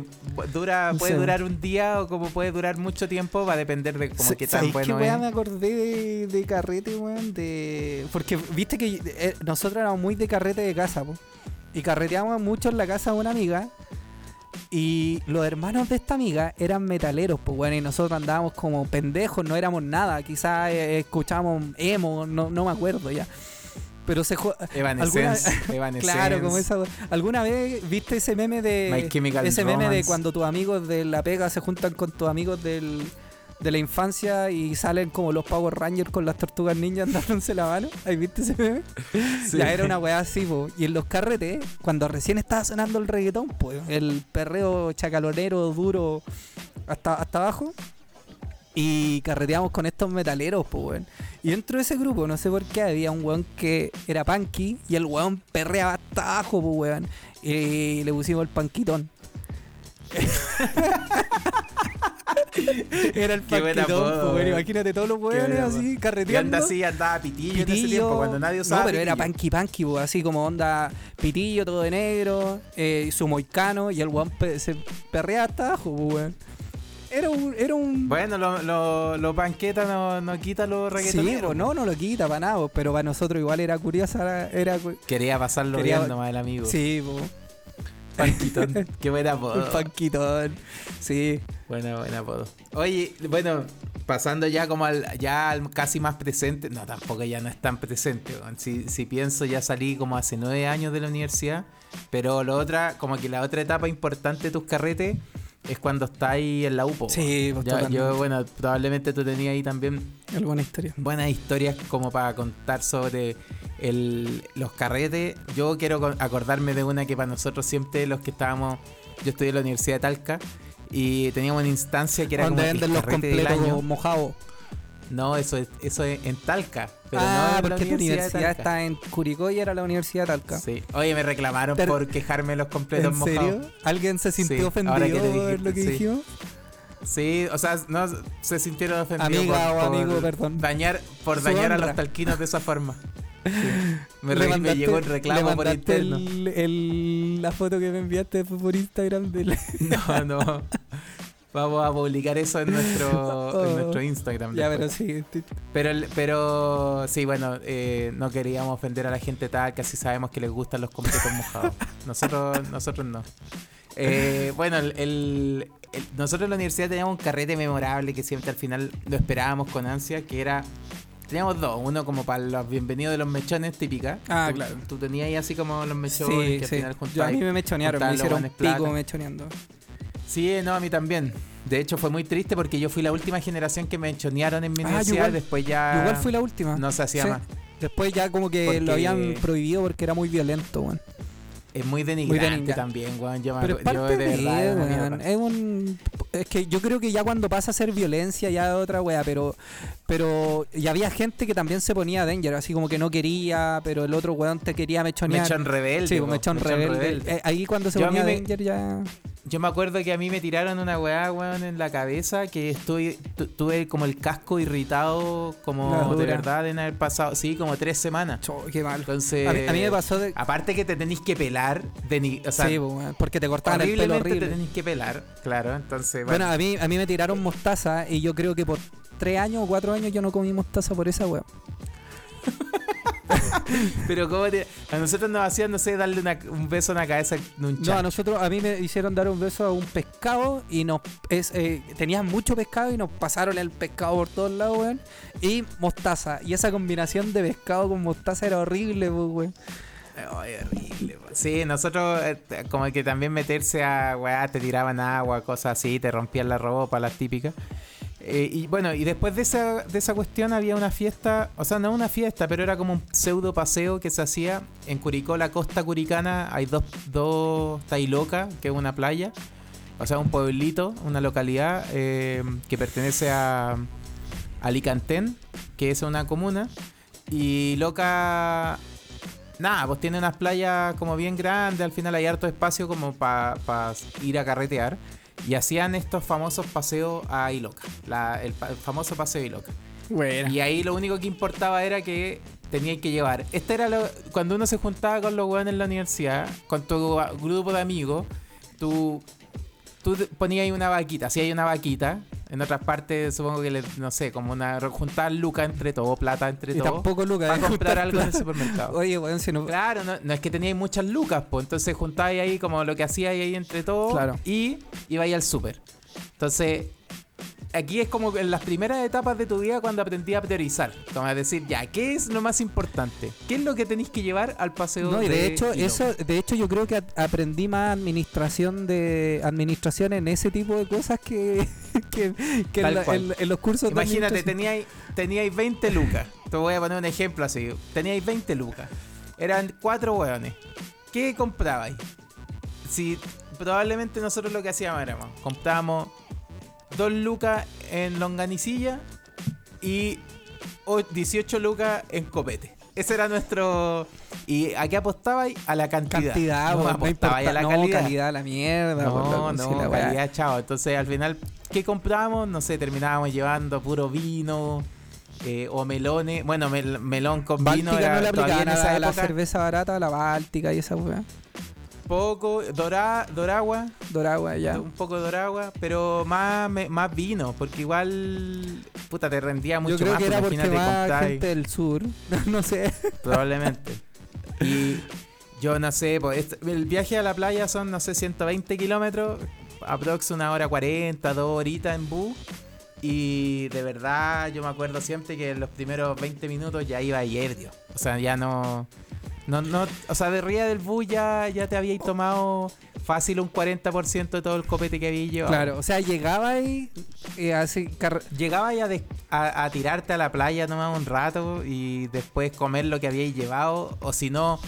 Speaker 3: dura puede
Speaker 4: Sí.
Speaker 3: durar un día o como puede durar mucho tiempo va a depender de como
Speaker 4: Sa-
Speaker 3: qué tan
Speaker 4: ¿sabéis
Speaker 3: bueno
Speaker 4: qué weá
Speaker 3: es.
Speaker 4: me acordé de, de carrete, weón? De... Porque viste que eh, nosotros éramos muy de carrete de casa, po. Y carreteábamos mucho en la casa de una amiga. Y los hermanos de esta amiga eran metaleros, pues bueno, y nosotros andábamos como pendejos, no éramos nada. Quizás eh, escuchábamos emo, no, no me acuerdo ya. Pero se jo-
Speaker 3: Evanescence, Evanescence.
Speaker 4: Claro, como esa. ¿Alguna vez viste ese meme de. Ese meme de cuando tus amigos de la pega se juntan con tus amigos del, de la infancia y salen como los Power Rangers con las tortugas ninjas dándose la mano. ¿Has visto ese meme?
Speaker 3: Sí.
Speaker 4: Ya era una weá así, po. Y en los carretes, cuando recién estaba sonando el reggaetón, pues, el perreo chacalonero duro hasta, hasta abajo. Y carreteamos con estos metaleros, pues, weón. Y dentro de ese grupo, no sé por qué, había un weón que era punky y el weón perreaba hasta abajo, pues, weón. Y le pusimos el panquitón. era el panquitón, pues. Imagínate todos los weones así,
Speaker 3: Y
Speaker 4: carreteando.
Speaker 3: anda así, andaba pitillo, en ese
Speaker 4: Pitillo.
Speaker 3: tiempo, cuando nadie usaba
Speaker 4: No, pero era
Speaker 3: pitillo.
Speaker 4: punky punky, po, así como onda pitillo, todo de negro, eh, su moicano, y el weón pe- se perrea hasta abajo, po, weón. Era un. Era un
Speaker 3: Bueno, lo, lo, lo no, no quita los
Speaker 4: sí,
Speaker 3: reggaetoneros.
Speaker 4: po, no, no lo quita para nada, pero para nosotros igual era curiosa. Era,
Speaker 3: Quería pasarlo
Speaker 4: Quería-
Speaker 3: bien nomás el amigo.
Speaker 4: sí, po,
Speaker 3: Panquitón. Qué buen apodo.
Speaker 4: panquitón. Sí.
Speaker 3: Buena, buen apodo. Oye, bueno, pasando ya como al, ya al casi más presente, no, tampoco ya no es tan presente. Si, si pienso, ya salí como hace nueve años de la universidad, pero lo otra, como que la otra etapa importante de tus carretes es cuando estás ahí en la UPO.
Speaker 4: Sí, pues, totalmente.
Speaker 3: yo, bueno, probablemente tú tenías ahí también
Speaker 4: Alguna historia.
Speaker 3: buenas historias como para contar sobre el- los carretes. Yo quiero co- acordarme de una que para nosotros siempre los que estábamos, yo estudié en la Universidad de Talca y teníamos una instancia que era
Speaker 4: Donde venden los completos mojados.
Speaker 3: No, eso es, eso es en Talca. Pero
Speaker 4: ah,
Speaker 3: no en la
Speaker 4: porque tu
Speaker 3: Universidad, de
Speaker 4: universidad está en Curicó y era la Universidad de Talca.
Speaker 3: Sí. Oye, me reclamaron
Speaker 4: Pero-
Speaker 3: por quejarme de los completos
Speaker 4: ¿En
Speaker 3: mojados.
Speaker 4: serio? ¿Alguien se sintió
Speaker 3: Sí,
Speaker 4: ofendido por lo que
Speaker 3: sí.
Speaker 4: dijimos?
Speaker 3: Sí, o sea, no se sintieron ofendidos
Speaker 4: Amiga
Speaker 3: por,
Speaker 4: o
Speaker 3: por
Speaker 4: amigo, perdón.
Speaker 3: dañar por
Speaker 4: Su
Speaker 3: dañar a
Speaker 4: honra.
Speaker 3: los talquinos de esa forma. Sí. Me, re- me llegó el reclamo por interno.
Speaker 4: el- el- la foto que me enviaste fue por Instagram del
Speaker 3: No, no. Vamos a publicar eso en nuestro, en
Speaker 4: Oh.
Speaker 3: nuestro Instagram.
Speaker 4: Ya,
Speaker 3: después.
Speaker 4: pero sí.
Speaker 3: Pero, pero sí, bueno, eh, no queríamos ofender a la gente tal, casi sabemos que les gustan los completos mojados. Nosotros, nosotros no. Eh, bueno, el, el- el- nosotros en la universidad teníamos un carrete memorable que siempre al final lo esperábamos con ansia, que era... Teníamos dos, uno como para los bienvenidos de los mechones, típica.
Speaker 4: Ah,
Speaker 3: Tú-
Speaker 4: claro.
Speaker 3: Tú tenías ahí así como los mechones
Speaker 4: Sí,
Speaker 3: que al
Speaker 4: sí.
Speaker 3: final
Speaker 4: Yo, a
Speaker 3: juntabas.
Speaker 4: mí me mechonearon, me hicieron pico
Speaker 3: plata.
Speaker 4: mechoneando.
Speaker 3: Sí, no, a mí también. De hecho, fue muy triste porque yo fui la última generación que me enchonearon en mi
Speaker 4: Ah,
Speaker 3: universidad.
Speaker 4: igual.
Speaker 3: después ya
Speaker 4: igual fui la última.
Speaker 3: no se hacía
Speaker 4: Sí.
Speaker 3: más.
Speaker 4: Después ya como que
Speaker 3: Porque-
Speaker 4: lo habían prohibido porque era muy violento, weón.
Speaker 3: Es muy denigrante
Speaker 4: denigrante.
Speaker 3: también, weón. Yo,
Speaker 4: Pero
Speaker 3: yo de verdad
Speaker 4: weón. Es un... Es que yo creo que ya cuando pasa a ser violencia ya es otra wea, pero... Pero... Y había gente que también se ponía danger, así como que no quería, pero el otro weón te quería mechonear.
Speaker 3: Mechón rebelde.
Speaker 4: Sí, mechón
Speaker 3: mechón
Speaker 4: rebelde. Eh, ahí cuando se
Speaker 3: Yo
Speaker 4: ponía
Speaker 3: me-
Speaker 4: danger ya...
Speaker 3: Yo me acuerdo que a mí me tiraron una weá, weón, en la cabeza, que tu- tuve como el casco irritado, como de verdad en haber pasado, sí, como tres semanas.
Speaker 4: Cho, qué mal.
Speaker 3: Entonces,
Speaker 4: A mí, a mí me pasó de...
Speaker 3: aparte que te tenéis que pelar, de ni- o sea,
Speaker 4: sí, weón, porque te cortaban el pelo horrible.
Speaker 3: te tenéis que pelar, claro, entonces,
Speaker 4: Bueno,
Speaker 3: bueno,
Speaker 4: a mí, a mí me tiraron mostaza y yo creo que por tres años o cuatro años yo no comí mostaza por esa wea.
Speaker 3: pero como te- a nosotros nos hacían, no sé, darle una- un beso en la cabeza un
Speaker 4: No, a nosotros, a mí me hicieron dar un beso a un pescado y nos es, eh, tenían mucho pescado y nos pasaron el pescado por todos lados, weón. Y mostaza. Y esa combinación de pescado con mostaza era horrible, pues, weón.
Speaker 3: Ay, horrible. po. Sí, nosotros eh, como que también meterse a weá, te tiraban agua, cosas así, te rompían la ropa, las típicas. Eh, y bueno, y después de esa, de esa cuestión había una fiesta, o sea, no una fiesta, pero era como un pseudo paseo que se hacía en Curicó, la costa curicana. Hay dos, dos Tailoca, que es una playa, o sea, un pueblito, una localidad eh, que pertenece a Alicantén, que es una comuna. Y Loca Nada, pues tiene unas playas como bien grandes, al final hay harto espacio como para ir a carretear. Y hacían estos famosos paseos a Iloca, la- el, famoso paseo a Iloca.
Speaker 4: Bueno.
Speaker 3: Y ahí lo único que importaba era que tenían que llevar. Este era lo, cuando uno se juntaba con los weones en la universidad, con tu grupo de amigos, tú, tú ponías ahí una vaquita, si hay una vaquita. En otras partes supongo que, le- no sé, como una juntar lucas entre todos, plata entre
Speaker 4: Y
Speaker 3: todos,
Speaker 4: tampoco Lucas.
Speaker 3: para
Speaker 4: de
Speaker 3: comprar algo en el supermercado.
Speaker 4: Oye, weón, si no.
Speaker 3: Claro, no, no es que teníais muchas lucas, pues entonces juntáis ahí como lo que hacíais ahí entre todos
Speaker 4: Claro.
Speaker 3: y ibais al súper. Entonces, aquí es como en las primeras etapas de tu vida cuando aprendí a priorizar. Como a decir, ya, ¿qué es lo más importante? ¿Qué es lo que tenéis que llevar al paseo
Speaker 4: No, y de hecho,
Speaker 3: Hilo?
Speaker 4: eso, de hecho yo creo que aprendí más administración de administración en ese tipo de cosas que, que, que en, la- en- en los cursos de
Speaker 3: Imagínate, teníais, teníais 20 lucas. Te voy a poner un ejemplo así. Teníais 20 lucas. Eran cuatro hueones. ¿Qué comprabais? Si probablemente nosotros lo que hacíamos éramos, comprábamos dos lucas en longanicilla y o- 18 lucas en copete. Ese era nuestro... ¿Y a qué apostabais? A la cantidad.
Speaker 4: cantidad,
Speaker 3: no
Speaker 4: no
Speaker 3: a la
Speaker 4: no,
Speaker 3: calidad.
Speaker 4: calidad, la mierda.
Speaker 3: No, no,
Speaker 4: la
Speaker 3: calidad, chao. Entonces, al final, ¿qué comprábamos? No sé, terminábamos llevando puro vino eh, o melones. Bueno, mel- melón con vino era
Speaker 4: no le
Speaker 3: todavía en esa
Speaker 4: la, la
Speaker 3: época.
Speaker 4: cerveza barata, la báltica y esa weá.
Speaker 3: Poco, dorá, doragua,
Speaker 4: Doragua, ya.
Speaker 3: un poco de doragua, pero más, me- más vino, porque igual, puta, te rendía mucho
Speaker 4: Yo creo
Speaker 3: más.
Speaker 4: que era
Speaker 3: pues,
Speaker 4: porque más gente del sur, no sé.
Speaker 3: Probablemente. Y yo no sé, pues, este- el viaje a la playa son, no sé, 120 kilómetros, aprox una hora 40, dos horitas en bus. Y de verdad, yo me acuerdo siempre que en los primeros 20 minutos ya iba ebrio. O sea, ya no. No, no, o sea, de ría del bus ya, ya te habíais tomado fácil un 40% de todo el copete que habíais llevado.
Speaker 4: Claro, o sea, llegaba y eh, así,
Speaker 3: Llegaba ya de- a, a tirarte a la playa, tomar un rato y después comer lo que habíais llevado, o si no,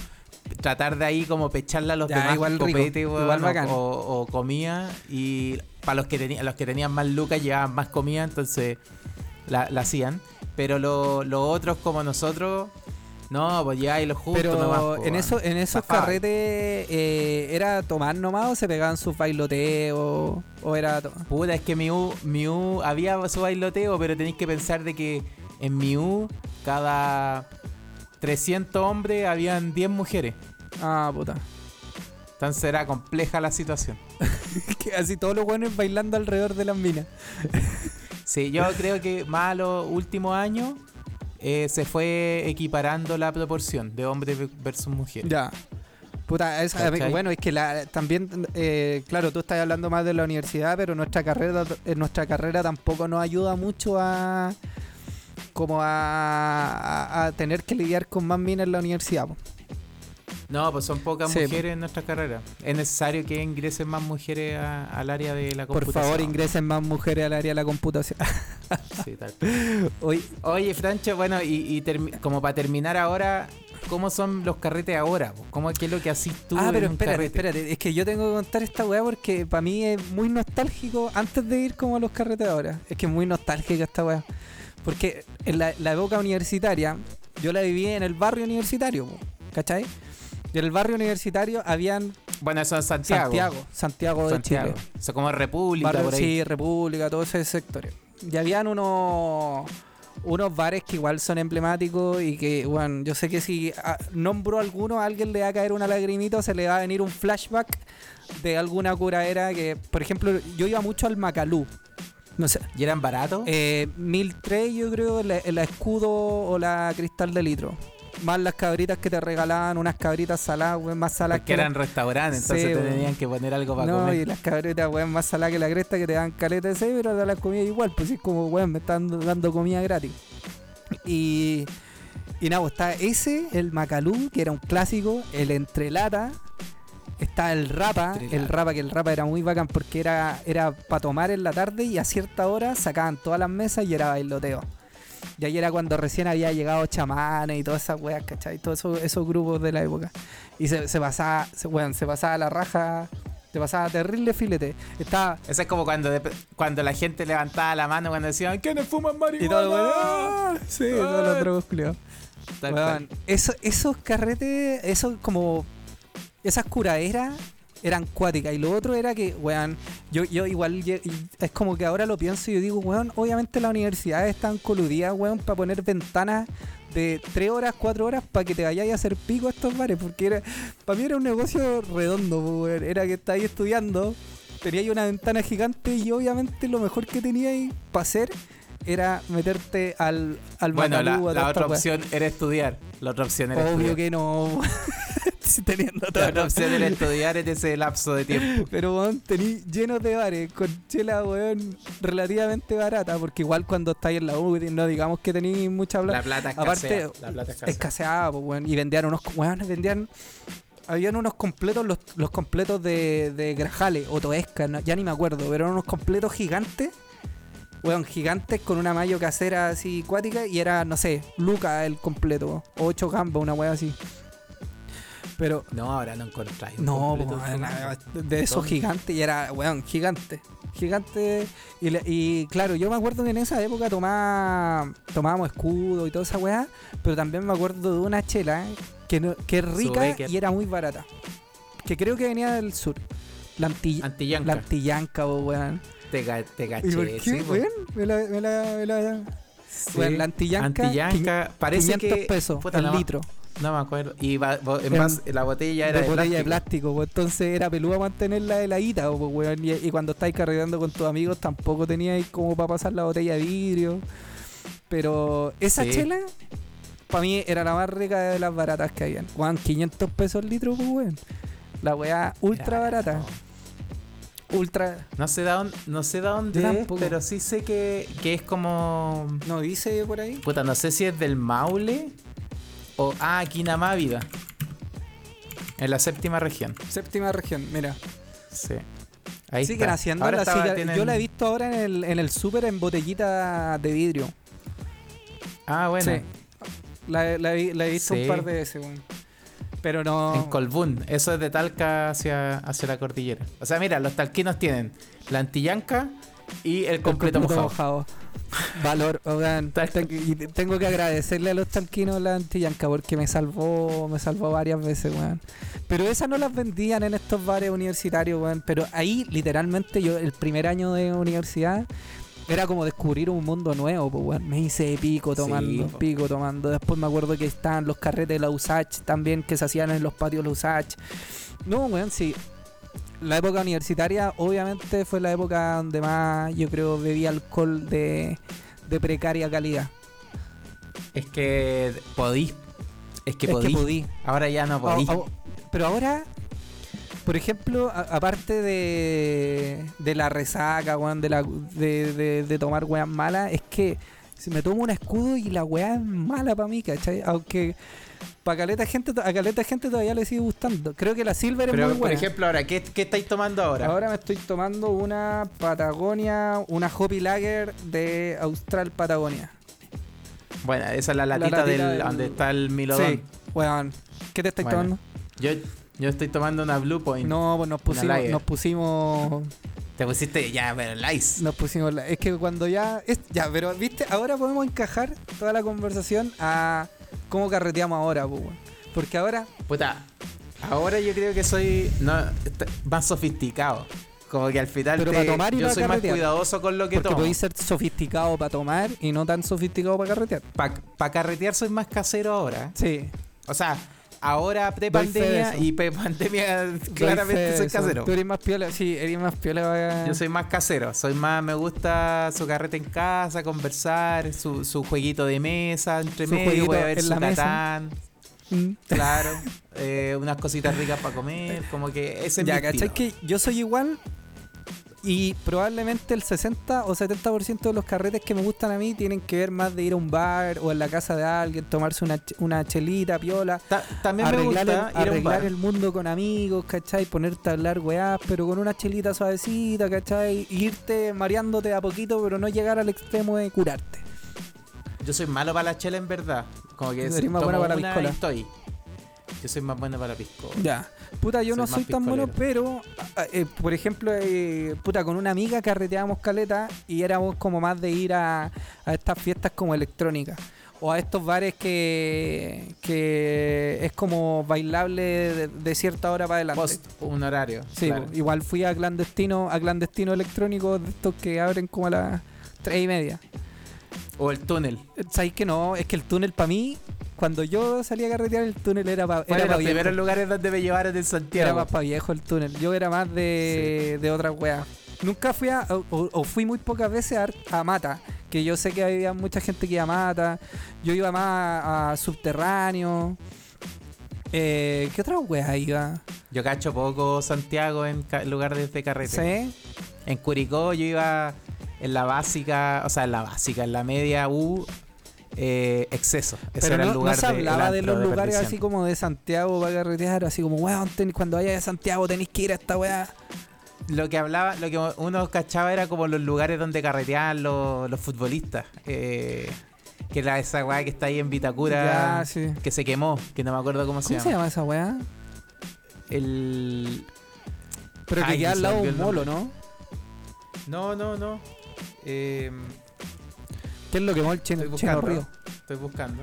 Speaker 3: tratar de ahí como pecharle a los
Speaker 4: Ya,
Speaker 3: demás
Speaker 4: igual
Speaker 3: copete,
Speaker 4: igual
Speaker 3: o-
Speaker 4: bacán.
Speaker 3: o, o comida. Y para los que tenían, los que tenían más lucas llevaban más comida, entonces la, la hacían. Pero lo- los otros como nosotros, no, pues ya y lo justo
Speaker 4: Pero
Speaker 3: nomás, po,
Speaker 4: en, eso, en esos carretes eh, era tomar nomás o se pegaban sus bailoteos o era
Speaker 3: Puta, es que mi U, mi U había su bailoteo, pero tenéis que pensar de que en mi U cada 300 hombres habían 10 mujeres.
Speaker 4: Ah, puta.
Speaker 3: Entonces era compleja la situación.
Speaker 4: que así todos los buenos bailando alrededor de las minas.
Speaker 3: Sí, yo creo que más a los últimos años eh, se fue equiparando la proporción de hombres versus mujeres.
Speaker 4: Ya. Puta,
Speaker 3: ¿Cachai?
Speaker 4: bueno, es que la, también, eh, claro, tú estás hablando más de la universidad, pero nuestra carrera, eh, nuestra carrera tampoco nos ayuda mucho a como a, a- a tener que lidiar con más minas en la universidad. po.
Speaker 3: No, pues son pocas
Speaker 4: Sí.
Speaker 3: mujeres en nuestra carrera. Es necesario que ingresen más mujeres a- al área de la
Speaker 4: Por
Speaker 3: computación.
Speaker 4: favor, ingresen más mujeres al área de la computación.
Speaker 3: Sí, tal.
Speaker 4: Hoy,
Speaker 3: Oye, Francho, bueno, y, como para terminar ahora, ¿cómo son los carretes ahora? ¿Cómo, ¿Qué es lo que haces tú
Speaker 4: ah,
Speaker 3: en
Speaker 4: pero
Speaker 3: un
Speaker 4: espérate,
Speaker 3: carrete?
Speaker 4: espérate. Es que yo tengo que contar esta weá porque para mí es muy nostálgico antes de ir como a los carretes ahora. Es que es muy nostálgica esta weá. Porque en la, la época universitaria, yo la viví en el barrio universitario, ¿cachai? Y en el barrio universitario habían
Speaker 3: Bueno, eso es Santiago.
Speaker 4: Santiago, Santiago, de
Speaker 3: Santiago.
Speaker 4: Chile.
Speaker 3: Eso como República,
Speaker 4: Barrio,
Speaker 3: por ahí.
Speaker 4: sí, República, todos esos sectores. Y habían unos unos bares que igual son emblemáticos y que, bueno, yo sé que si ah, nombro alguno, a alguien le va a caer una lagrimita o se le va a venir un flashback de alguna curadera que, por ejemplo, yo iba mucho al Macalú. No sé.
Speaker 3: ¿Y eran baratos?
Speaker 4: Eh, 1003 yo creo, la, la escudo o la cristal de litro. Más las cabritas que te regalaban, unas cabritas saladas, weón, más saladas
Speaker 3: Porque
Speaker 4: que la-
Speaker 3: eran restaurantes,
Speaker 4: Sí,
Speaker 3: entonces te
Speaker 4: weón.
Speaker 3: tenían que poner algo para
Speaker 4: no,
Speaker 3: comer.
Speaker 4: y las cabritas, weón, más saladas que la cresta que te dan caleta de seis, pero te las comida igual, pues es como, weón, me están dando, comida gratis. Y, y nada, pues está ese, el Macalú, que era un clásico, el entrelata, está el rapa,
Speaker 3: Entrelata.
Speaker 4: el rapa, que el rapa era muy bacán porque era, era para tomar en la tarde y a cierta hora sacaban todas las mesas y era bailoteo. Y ahí era cuando recién había llegado chamanes y todas esas weas, ¿cachai? Todos esos, esos grupos de la época. Y se, se pasaba, se, weón, se pasaba la raja, se pasaba terrible filete. Estaba.
Speaker 3: Eso es como cuando, de- cuando la gente levantaba la mano cuando decían ¿Quiénes fuman marihuana?
Speaker 4: Y todo, weón, ¡ah! Sí, todos los culiados. Weón,
Speaker 3: cual.
Speaker 4: eso- esos carretes, esos como. Esas curaderas eran cuáticas. Y lo otro era que, weón, yo, yo igual. Es como que ahora lo pienso y yo digo, weón, obviamente las universidades están coludidas, weón, para poner ventanas de 3 horas, 4 horas para que te vayáis a hacer pico a estos bares. Porque era, para mí era un negocio redondo, weón. Era que estáis estudiando, teníais una ventana gigante y obviamente lo mejor que teníais para hacer era meterte al, al
Speaker 3: Bueno, la, la otra opción era estudiar. La otra opción era
Speaker 4: Obvio
Speaker 3: estudiar.
Speaker 4: que no. teniendo
Speaker 3: La otra opción era estudiar en ese lapso de tiempo.
Speaker 4: Pero, weón, tení llenos de bares con chela, weón, relativamente barata, porque igual cuando estáis en la U, no digamos que tenéis mucha plata.
Speaker 3: La plata
Speaker 4: Aparte,
Speaker 3: escasea. La plata escasea.
Speaker 4: escaseaba, pues, weón, y vendían unos, weón, vendían, habían unos completos, los, los completos de, de Grajales o Toesca, no- ya ni me acuerdo, pero eran unos completos gigantes, weón, gigantes con una mayo casera así cuática y era, no sé, Luca el completo, o 8 gambas, una weá así. Pero,
Speaker 3: No, ahora no encontráis.
Speaker 4: no, po,
Speaker 3: de
Speaker 4: esos gigantes y era, weón, gigante. Gigante. Y, le- y claro, yo me acuerdo que en esa época tomaba, tomábamos escudo y toda esa weá, pero también me acuerdo de una chela que, no- que es rica y era muy barata. Que creo que venía del sur. La, anti-
Speaker 3: Antillanca.
Speaker 4: la antillanca, po, weón.
Speaker 3: Te, ca- te caché.
Speaker 4: ¿Y por qué,
Speaker 3: sí, po.
Speaker 4: weón? Me la, me la, me la-
Speaker 3: Sí.
Speaker 4: La antillanca,
Speaker 3: Antillanca, parece
Speaker 4: 500
Speaker 3: que.
Speaker 4: pesos
Speaker 3: puta,
Speaker 4: el
Speaker 3: no,
Speaker 4: litro.
Speaker 3: No me acuerdo. Y va- en
Speaker 4: Era-
Speaker 3: base- la botella era
Speaker 4: de botella de
Speaker 3: plástico.
Speaker 4: plástico, pues, entonces era peluda mantenerla heladita, pues, weón. Y, y cuando estáis carreteando con tus amigos tampoco teníais como para pasar la botella de vidrio. Pero esa
Speaker 3: Sí.
Speaker 4: chela, para mí era la más rica de las baratas que habían. Juan, 500 pesos el litro, pues, weón. La weá ultra barata.
Speaker 3: No.
Speaker 4: Ultra.
Speaker 3: No sé de dónde, no sé de dónde pero sí sé que, que es como.
Speaker 4: ¿No dice por ahí?
Speaker 3: Puta, no sé si es del Maule o. Ah, Quinamávida. En la séptima región.
Speaker 4: Séptima región, mira.
Speaker 3: Sí. Ahí
Speaker 4: Siguen
Speaker 3: está.
Speaker 4: haciendo
Speaker 3: Ahora
Speaker 4: la
Speaker 3: estaba- tienen-
Speaker 4: Yo la he visto ahora en el, en el súper en botellita de vidrio.
Speaker 3: Ah, bueno.
Speaker 4: Sí. La, la he- la he visto
Speaker 3: Sí.
Speaker 4: un par de veces, weón. Pero no.
Speaker 3: En Colbún. Eso es de Talca hacia, hacia la cordillera. O sea, mira, los talquinos tienen la antillanca y el
Speaker 4: El
Speaker 3: completo, mojado.
Speaker 4: Valor, oigan, tengo que agradecerle a los talquinos la antillanca porque me salvó, me salvó varias veces, weón. Pero esas no las vendían en estos bares universitarios, weón. Pero ahí, literalmente, yo el primer año de universidad era como descubrir un mundo nuevo, pues, weón. Me hice pico tomando, pico tomando. Después me acuerdo que estaban los carretes de la USACH también que se hacían en los patios de la USACH. No, weón, sí. La época universitaria, obviamente, fue la época donde más, yo creo, bebí alcohol de, de precaria calidad.
Speaker 3: Es que podí. Es que
Speaker 4: es
Speaker 3: podí.
Speaker 4: que podí.
Speaker 3: Ahora ya no podí.
Speaker 4: A- a- pero ahora, por ejemplo, a- aparte de, de la resaca, weón, de, la, de, de, de tomar weas malas, es que si me tomo un escudo y la wea es mala para mí, ¿cachai? Aunque para caleta gente, a caleta gente todavía le sigue gustando. Creo que la Silver es
Speaker 3: Pero,
Speaker 4: muy
Speaker 3: por
Speaker 4: buena.
Speaker 3: ejemplo, ahora, ¿qué, qué estáis tomando ahora?
Speaker 4: Ahora me estoy tomando una Patagonia, una Hoppy Lager de Austral Patagonia.
Speaker 3: Bueno, esa es la
Speaker 4: La
Speaker 3: latita,
Speaker 4: latita
Speaker 3: del,
Speaker 4: del-
Speaker 3: donde está el Milodón.
Speaker 4: Sí, weón. ¿Qué te estáis
Speaker 3: Bueno,
Speaker 4: tomando?
Speaker 3: Yo, yo estoy tomando una Blue Point.
Speaker 4: No, pues nos pusimos, nos pusimos,
Speaker 3: Te pusiste ya, pero el ice.
Speaker 4: nos pusimos, es que cuando ya, es, ya, pero viste, ahora podemos encajar toda la conversación a cómo carreteamos ahora, pues. Porque ahora,
Speaker 3: Puta, ahora yo creo que soy no, est- más sofisticado. Como que al final
Speaker 4: Pero
Speaker 3: te-
Speaker 4: para tomar y
Speaker 3: yo
Speaker 4: para
Speaker 3: soy más cuidadoso con lo que
Speaker 4: porque
Speaker 3: tomo.
Speaker 4: podéis ser sofisticado para tomar y no tan sofisticado para carretear.
Speaker 3: Para carretear soy más casero ahora.
Speaker 4: Sí.
Speaker 3: O sea, ahora pre-pandemia y pre-pandemia claramente soy casero.
Speaker 4: Tú eres más piola, sí, eres más piola.
Speaker 3: Yo soy más casero, soy más, me gusta su carrete en casa, conversar, su, su jueguito de mesa entre
Speaker 4: Su
Speaker 3: medio, voy a ver su. Catán,
Speaker 4: Mm.
Speaker 3: claro, eh, unas cositas ricas para comer, como que ese es
Speaker 4: Ya,
Speaker 3: mi
Speaker 4: ¿cachai? Que yo soy igual y probablemente el 60 o 70% de los carretes que me gustan a mí tienen que ver más de ir a un bar o en la casa de alguien, tomarse una, una chelita, piola,
Speaker 3: Ta- también me
Speaker 4: arreglar,
Speaker 3: gusta
Speaker 4: el,
Speaker 3: ir a un
Speaker 4: arreglar
Speaker 3: bar.
Speaker 4: el mundo con amigos, ¿cachai? Ponerte a hablar weás, pero con una chelita suavecita, ¿cachai? Y irte mareándote a poquito, pero no llegar al extremo de curarte.
Speaker 3: Yo soy malo para la chela en verdad, como que tomo
Speaker 4: para la
Speaker 3: una
Speaker 4: piscola.
Speaker 3: y estoy. Yo soy más bueno para la piscola.
Speaker 4: Ya. Puta, yo
Speaker 3: Soy
Speaker 4: no soy tan bueno, pero, a- eh, por ejemplo, eh, puta, con una amiga carreteábamos caleta y éramos como más de ir a, a estas fiestas como electrónicas. O a estos bares que, que es como bailable de, de cierta hora para adelante.
Speaker 3: Post un horario.
Speaker 4: Sí,
Speaker 3: claro.
Speaker 4: po, igual fui a clandestino, a clandestino electrónico de estos que abren como a las tres y media.
Speaker 3: O el túnel.
Speaker 4: Eh, ¿Sabéis que no? Es que el túnel para mí, cuando yo salía a carretear, el túnel era para era
Speaker 3: los primeros lugares donde me llevaron en
Speaker 4: Era
Speaker 3: Santiago.
Speaker 4: más para viejo el túnel. Yo era más de, de otras weas. Nunca fui a, o, fui muy pocas veces a, a Mata, que yo sé que había mucha gente que iba a Mata. Yo iba más a, a Subterráneo. Eh, ¿Qué otra wea iba?
Speaker 3: Yo cacho poco Santiago en lugares de carrete.
Speaker 4: ¿Sí?
Speaker 3: En Curicó yo iba en la básica, o sea, en la básica, en la media U, eh, exceso. Ese
Speaker 4: Pero
Speaker 3: era
Speaker 4: no,
Speaker 3: el
Speaker 4: no se hablaba de los lugares así como de Santiago para carretear, así como, weón, cuando vayas a Santiago tenéis que ir a esta weá.
Speaker 3: Lo que hablaba, lo que uno cachaba era como los lugares donde carreteaban los, los futbolistas. Eh, que era esa weá que está ahí en Vitacura,
Speaker 4: Ya, sí.
Speaker 3: que se quemó, que no me acuerdo cómo,
Speaker 4: ¿Cómo se llama esa weá?
Speaker 3: El.
Speaker 4: Pero que
Speaker 3: Ay,
Speaker 4: queda
Speaker 3: se
Speaker 4: al lado de un molo. ¿no?
Speaker 3: No, no, no. Eh,
Speaker 4: ¿Qué es lo que chino,
Speaker 3: Estoy buscando.
Speaker 4: río?
Speaker 3: estoy buscando.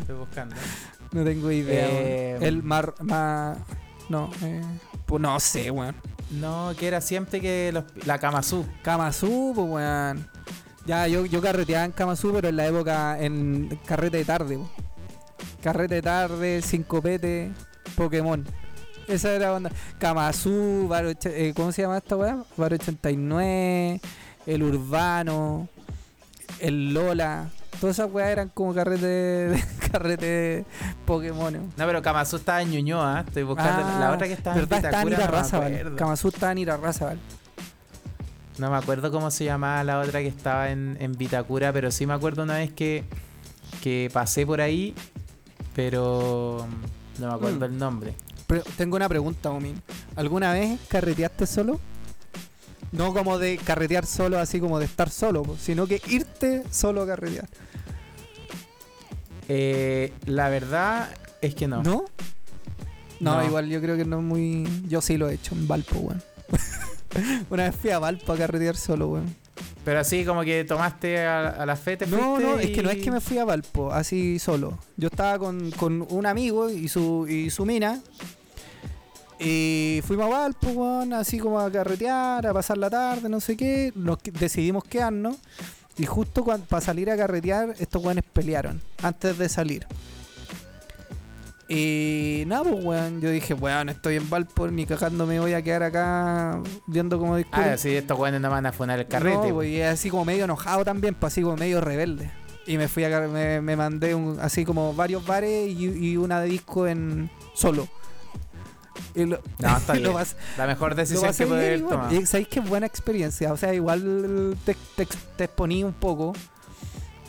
Speaker 3: Estoy buscando.
Speaker 4: No tengo idea.
Speaker 3: Eh,
Speaker 4: weón. el mar. ma- no, eh, pues no sé, weón.
Speaker 3: No, que era siempre que los- la Kamazú.
Speaker 4: Kamazú, pues weón. Ya, yo, yo carreteaba en Kamazú, pero en la época en carrete de tarde, po. Carrete de tarde, cinco pete, Pokémon. Esa era la onda. Kamazú, Bar eh, ¿cómo se llama esta weá? Bar 89, el Urbano, el Lola. Todas esas weas eran como carrete de, carrete Pokémon. ¿no?
Speaker 3: Pero Kamazú estaba en Ñuñoa. Estoy buscando
Speaker 4: Ah,
Speaker 3: la otra que estaba en
Speaker 4: ¿Verdad? Está en
Speaker 3: Vitacura. No
Speaker 4: en Irarrázaval.
Speaker 3: No me acuerdo cómo se llamaba la otra que estaba en, en Vitacura, pero sí me acuerdo una vez que, que pasé por ahí, pero no me acuerdo
Speaker 4: Mm.
Speaker 3: el nombre.
Speaker 4: Pero tengo una pregunta, Omin. ¿Alguna vez carreteaste solo? No como de carretear solo, así como de estar solo, sino que irte solo a carretear.
Speaker 3: Eh, la verdad es que no.
Speaker 4: ¿No? No,
Speaker 3: No.
Speaker 4: igual yo creo que no es muy. Yo sí lo he hecho en Valpo, weón. una vez fui a Valpo a carretear solo, weón.
Speaker 3: Pero así como que tomaste a, a la fe, te
Speaker 4: No, no, es que no
Speaker 3: y-
Speaker 4: es que me fui a Valpo, así solo. Yo estaba con, con un amigo y su, y su mina. Y fuimos a Valpo, weón, así como a carretear, a pasar la tarde, no sé qué. Nos decidimos quedarnos. Y justo para salir a carretear, estos weones pelearon antes de salir. Y nada, pues, weón. Yo dije, weón, estoy en Valpo, ni cagando me voy a quedar acá viendo cómo discuten.
Speaker 3: Ah, sí, estos güeyes no van a funar el carrete.
Speaker 4: No, pues, y así como medio enojado también, pues así como medio rebelde. Y me fui a me, me mandé un- así como varios bares y, y una de disco en solo. Y lo,
Speaker 3: No, está
Speaker 4: y lo
Speaker 3: bien. La mejor
Speaker 4: lo
Speaker 3: decisión que
Speaker 4: igual.
Speaker 3: tomado.
Speaker 4: Y sabéis que buena experiencia. O sea, igual te, te, te exponí un poco.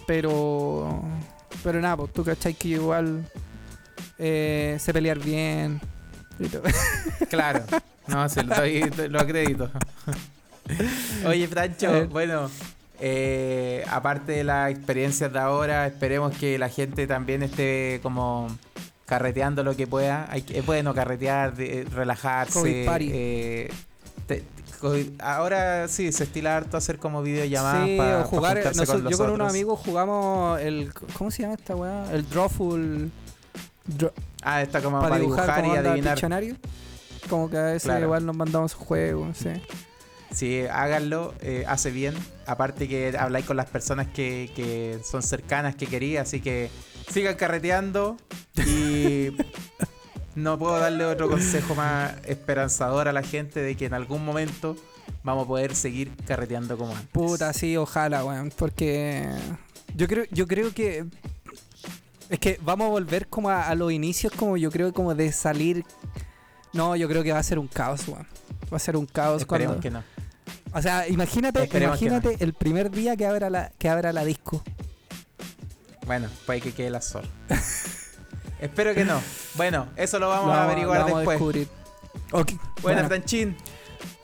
Speaker 4: Pero. Pero nada, pues tú cachai que igual eh, sé pelear bien. y todo.
Speaker 3: Claro. No, se lo, doy- lo acredito. Oye, Francho,
Speaker 4: Eh.
Speaker 3: bueno, eh, aparte de las experiencias de ahora, esperemos que la gente también esté como carreteando lo que pueda. Hay, que- es bueno carretear, de- eh, relajarse.
Speaker 4: COVID party.
Speaker 3: eh, te- COVID- ahora sí, se estila harto hacer como videollamadas
Speaker 4: Sí,
Speaker 3: para
Speaker 4: jugar.
Speaker 3: juntarse
Speaker 4: noso-
Speaker 3: con los
Speaker 4: yo con unos amigos jugamos el. ¿Cómo se llama esta weá? El Drawful. Draw-
Speaker 3: Ah, está como
Speaker 4: para
Speaker 3: para,
Speaker 4: dibujar,
Speaker 3: dibujar,
Speaker 4: como
Speaker 3: y adivinar.
Speaker 4: Pictionary. Como que a veces
Speaker 3: Claro.
Speaker 4: igual nos mandamos juegos, sí.
Speaker 3: Sí, háganlo, eh, hace bien. Aparte que habláis con las personas que, que son cercanas, que quería, así que sigan carreteando y no puedo darle otro consejo más esperanzador a la gente de que en algún momento vamos a poder seguir carreteando como antes.
Speaker 4: Puta, sí, ojalá, weón. Porque yo creo, yo creo que. Es que vamos a volver como a, a los inicios, como yo creo, como de salir. No, yo creo que va a ser un caos, weón. Va a ser un caos
Speaker 3: Esperemos
Speaker 4: cuando.
Speaker 3: que no.
Speaker 4: O sea, imagínate,
Speaker 3: Esperemos
Speaker 4: imagínate el primer día que abra la, que abra la disco.
Speaker 3: Bueno, pues que quede la zorra. Espero que no. Bueno, eso lo vamos a averiguar
Speaker 4: vamos a
Speaker 3: después.
Speaker 4: descubrir. Ok.
Speaker 3: Buena,
Speaker 4: Bueno,
Speaker 3: Franchín.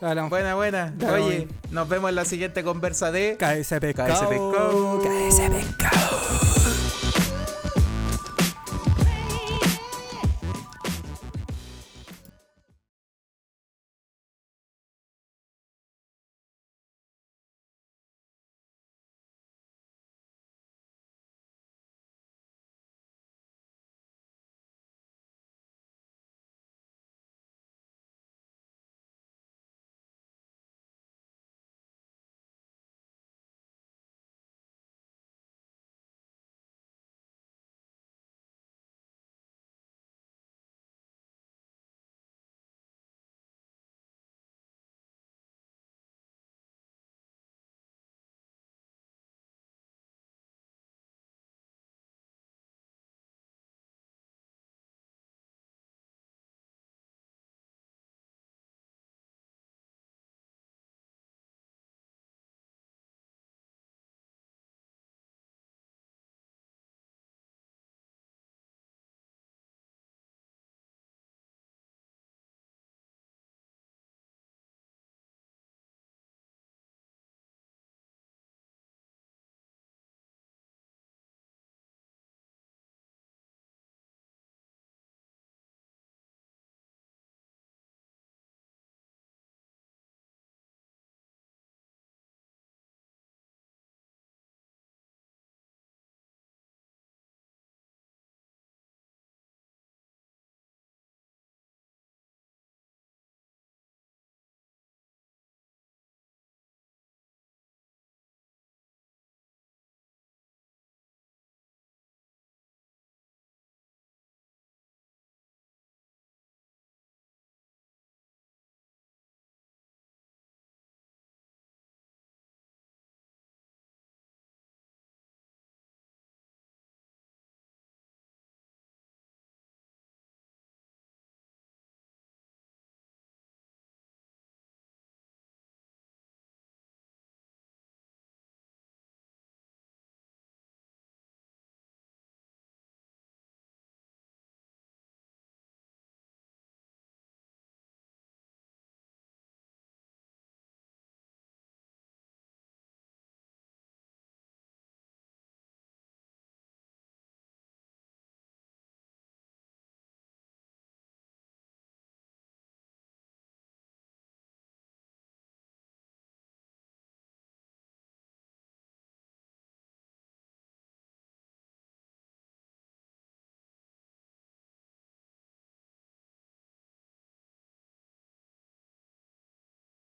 Speaker 4: hablamos.
Speaker 3: Buena, buena.
Speaker 4: Dale,
Speaker 3: Oye, nos vemos en la siguiente conversa de...
Speaker 4: KS Pescado.